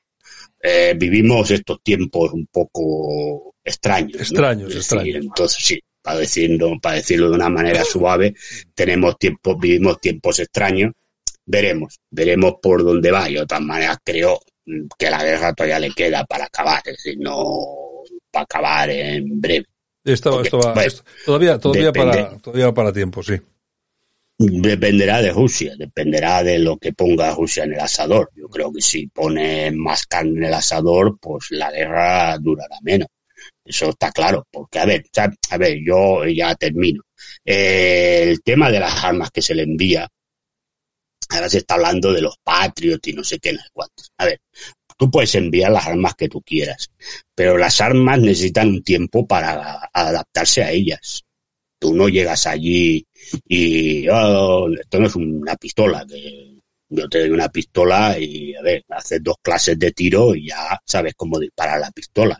eh, vivimos estos tiempos un poco extraños. Extraños, decir, extraños. Entonces, sí, para decirlo, para decirlo de una manera suave, tenemos tiempos, vivimos tiempos extraños. Veremos, veremos por dónde va. Y de todas maneras creo que la guerra todavía le queda para acabar. Es decir, no para acabar en breve. Esto, Ok, esto va, bueno, esto- todavía, todavía depende. para, todavía para tiempo, sí. Dependerá de Rusia, dependerá de lo que ponga Rusia en el asador. Yo creo que si pone más carne en el asador, pues la guerra durará menos. Eso está claro, porque a ver, a ver, yo ya termino. Eh, el tema de las armas que se le envía, ahora se está hablando de los Patriot y no sé qué, no sé cuántos. A ver, tú puedes enviar las armas que tú quieras, pero las armas necesitan un tiempo para adaptarse a ellas. Tú no llegas allí y "Oh, esto no es una pistola, que yo te doy una pistola y a ver, haces dos clases de tiro y ya sabes cómo disparar la pistola.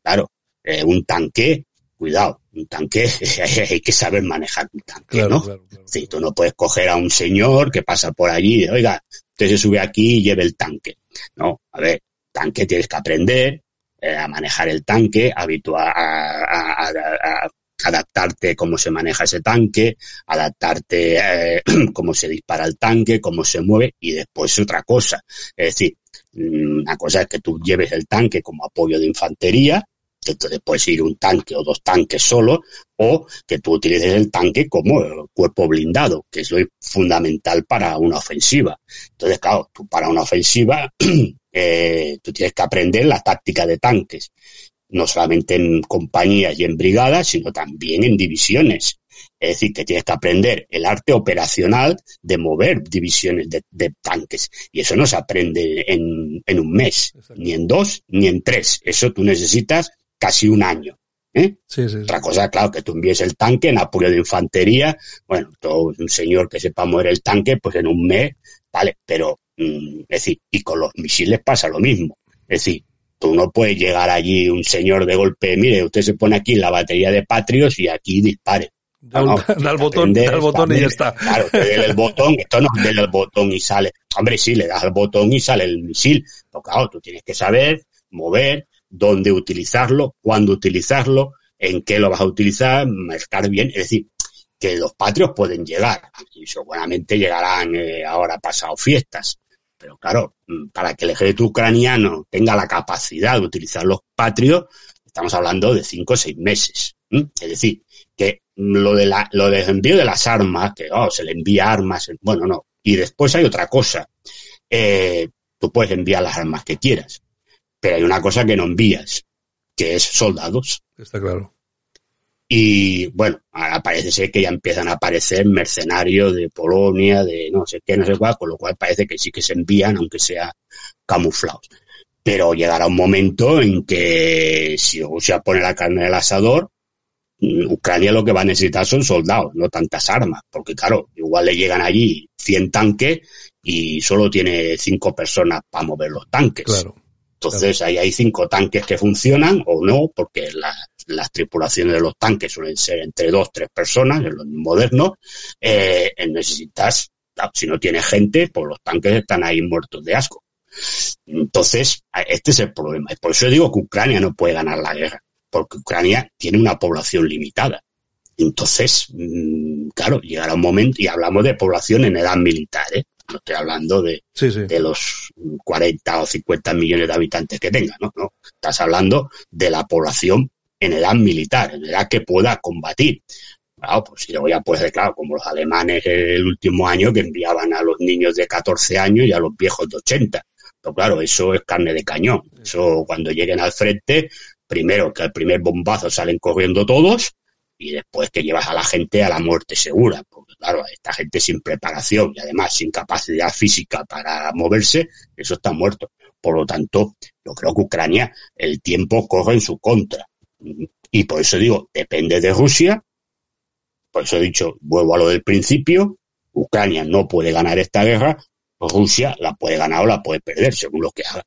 Claro, eh, un tanque, cuidado, un tanque hay que saber manejar un tanque, Claro, ¿no? claro, claro. Sí, tú no puedes coger a un señor que pasa por allí oiga, usted se sube aquí y lleve el tanque. No, a ver, tanque tienes que aprender eh, a manejar el tanque, habituar a, adaptarte cómo se maneja ese tanque, adaptarte eh, cómo se dispara el tanque, cómo se mueve y después otra cosa. Es decir, mm, una cosa es que tú lleves el tanque como apoyo de infantería, entonces puedes ir un tanque o dos tanques solo, o que tú utilices el tanque como el cuerpo blindado, que es lo fundamental para una ofensiva. Entonces, claro, tú para una ofensiva, eh, tú tienes que aprender la táctica de tanques, no solamente en compañías y en brigadas, sino también en divisiones. Es decir, que tienes que aprender el arte operacional de mover divisiones de, de tanques. Y eso no se aprende en, en un mes, Exacto. ni en dos, ni en tres. Eso tú necesitas casi un año. ¿eh? Sí, sí, sí. Otra cosa, claro, que tú envíes el tanque en apoyo de infantería, bueno, todo un señor que sepa mover el tanque, pues en un mes, vale, pero, mm, es decir, y con los misiles pasa lo mismo. Es decir, tú no puedes llegar allí un señor de golpe, mire, usted se pone aquí en la batería de Patrios y aquí dispare. Da, No, da el botón, da el botón y ya está. Claro, te el botón, esto no darle el botón y sale. Hombre, sí, le das el botón y sale el misil. Pero claro, tú tienes que saber mover, dónde utilizarlo, cuándo utilizarlo, en qué lo vas a utilizar, marcar bien. Es decir, que los patrios pueden llegar y seguramente llegarán eh, ahora pasado fiestas. Pero claro, mm, para que el ejército ucraniano tenga la capacidad de utilizar los patrios, estamos hablando de cinco o seis meses. Es decir, que lo de la, lo del envío de las armas, que oh, se le envía armas, bueno, no. Y después hay otra cosa. Eh, tú puedes enviar las armas que quieras, pero hay una cosa que no envías, que es soldados. Está claro. Y bueno, parece ser que ya empiezan a aparecer mercenarios de Polonia, de no sé qué, no sé cuál, con lo cual parece que sí que se envían, aunque sea camuflados. Pero llegará un momento en que si Rusia pone la carne en el asador, mm, Ucrania lo que va a necesitar son soldados, no tantas armas, porque claro, igual le llegan allí 100 tanques y solo tiene cinco personas para mover los tanques. Claro. Entonces ahí hay cinco tanques que funcionan o no, porque las tripulaciones de los tanques suelen ser entre dos, tres personas, en los modernos. Eh, necesitas, si no tienes gente, pues los tanques están ahí muertos de asco. Entonces, este es el problema. Por eso digo que Ucrania no puede ganar la guerra, porque Ucrania tiene una población limitada. Entonces, mm, claro, llegará un momento, y hablamos de población en edad militar, ¿eh? No estoy hablando de, de los 40 o 50 millones de habitantes que tenga, ¿no? ¿no? Estás hablando de la población en edad militar, en edad que pueda combatir. Claro, pues si luego ya puede claro, como los alemanes el último año que enviaban a los niños de 14 años y a los viejos de 80. Pero claro, eso es carne de cañón. Eso cuando lleguen al frente, primero que al primer bombazo salen corriendo todos y después que llevas a la gente a la muerte segura, porque claro, esta gente sin preparación y además sin capacidad física para moverse, eso está muerto. Por lo tanto, yo creo que Ucrania el tiempo corre en su contra. Y por eso digo, depende de Rusia. Por eso he dicho, vuelvo a lo del principio, Ucrania no puede ganar esta guerra, Rusia la puede ganar o la puede perder, según lo que haga.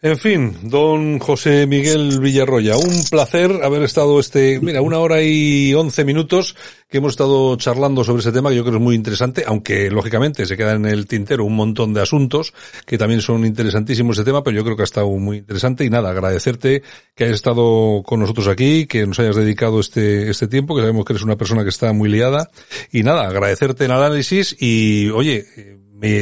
En fin, don José Miguel Villarroya, un placer haber estado este, mira, una hora y once minutos que hemos estado charlando sobre ese tema que yo creo es muy interesante, aunque lógicamente se queda en el tintero un montón de asuntos que también son interesantísimos ese tema, pero yo creo que ha estado muy interesante. Y nada, agradecerte que hayas estado con nosotros aquí, que nos hayas dedicado este, este tiempo, que sabemos que eres una persona que está muy liada. Y nada, agradecerte el análisis y oye,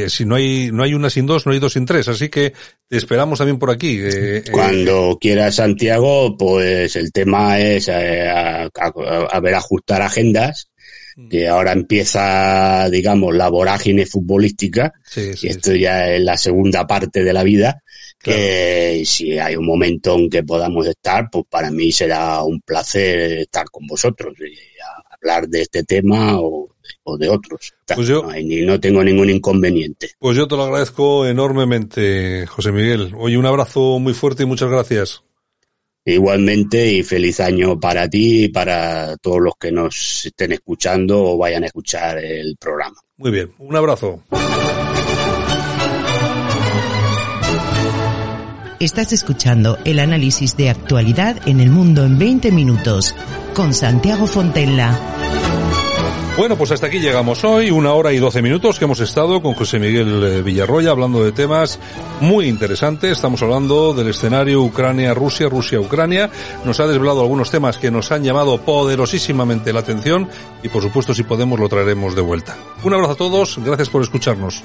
si no hay no hay una sin dos, no hay dos sin tres, así que te esperamos también por aquí. Eh, eh. Cuando quiera Santiago, pues el tema es eh, a, ver ajustar agendas, mm. que ahora empieza, digamos, la vorágine futbolística, y esto ya es la segunda parte de la vida, que si hay un momento en que podamos estar, pues para mí será un placer estar con vosotros y hablar de este tema o o de otros. Pues yo, no, tengo ningún inconveniente. Pues yo te lo agradezco enormemente, José Miguel. Oye, un abrazo muy fuerte y muchas gracias. Igualmente y feliz año para ti y para todos los que nos estén escuchando o vayan a escuchar el programa. Muy bien, un abrazo. Estás escuchando el análisis de actualidad en el mundo en 20 minutos con Santiago Fontella. Bueno, pues hasta aquí llegamos hoy, una hora y doce minutos que hemos estado con José Miguel eh, Villarroya hablando de temas muy interesantes. Estamos hablando del escenario Ucrania-Rusia, Rusia-Ucrania. Nos ha desvelado algunos temas que nos han llamado poderosísimamente la atención y por supuesto si podemos lo traeremos de vuelta. Un abrazo a todos, gracias por escucharnos.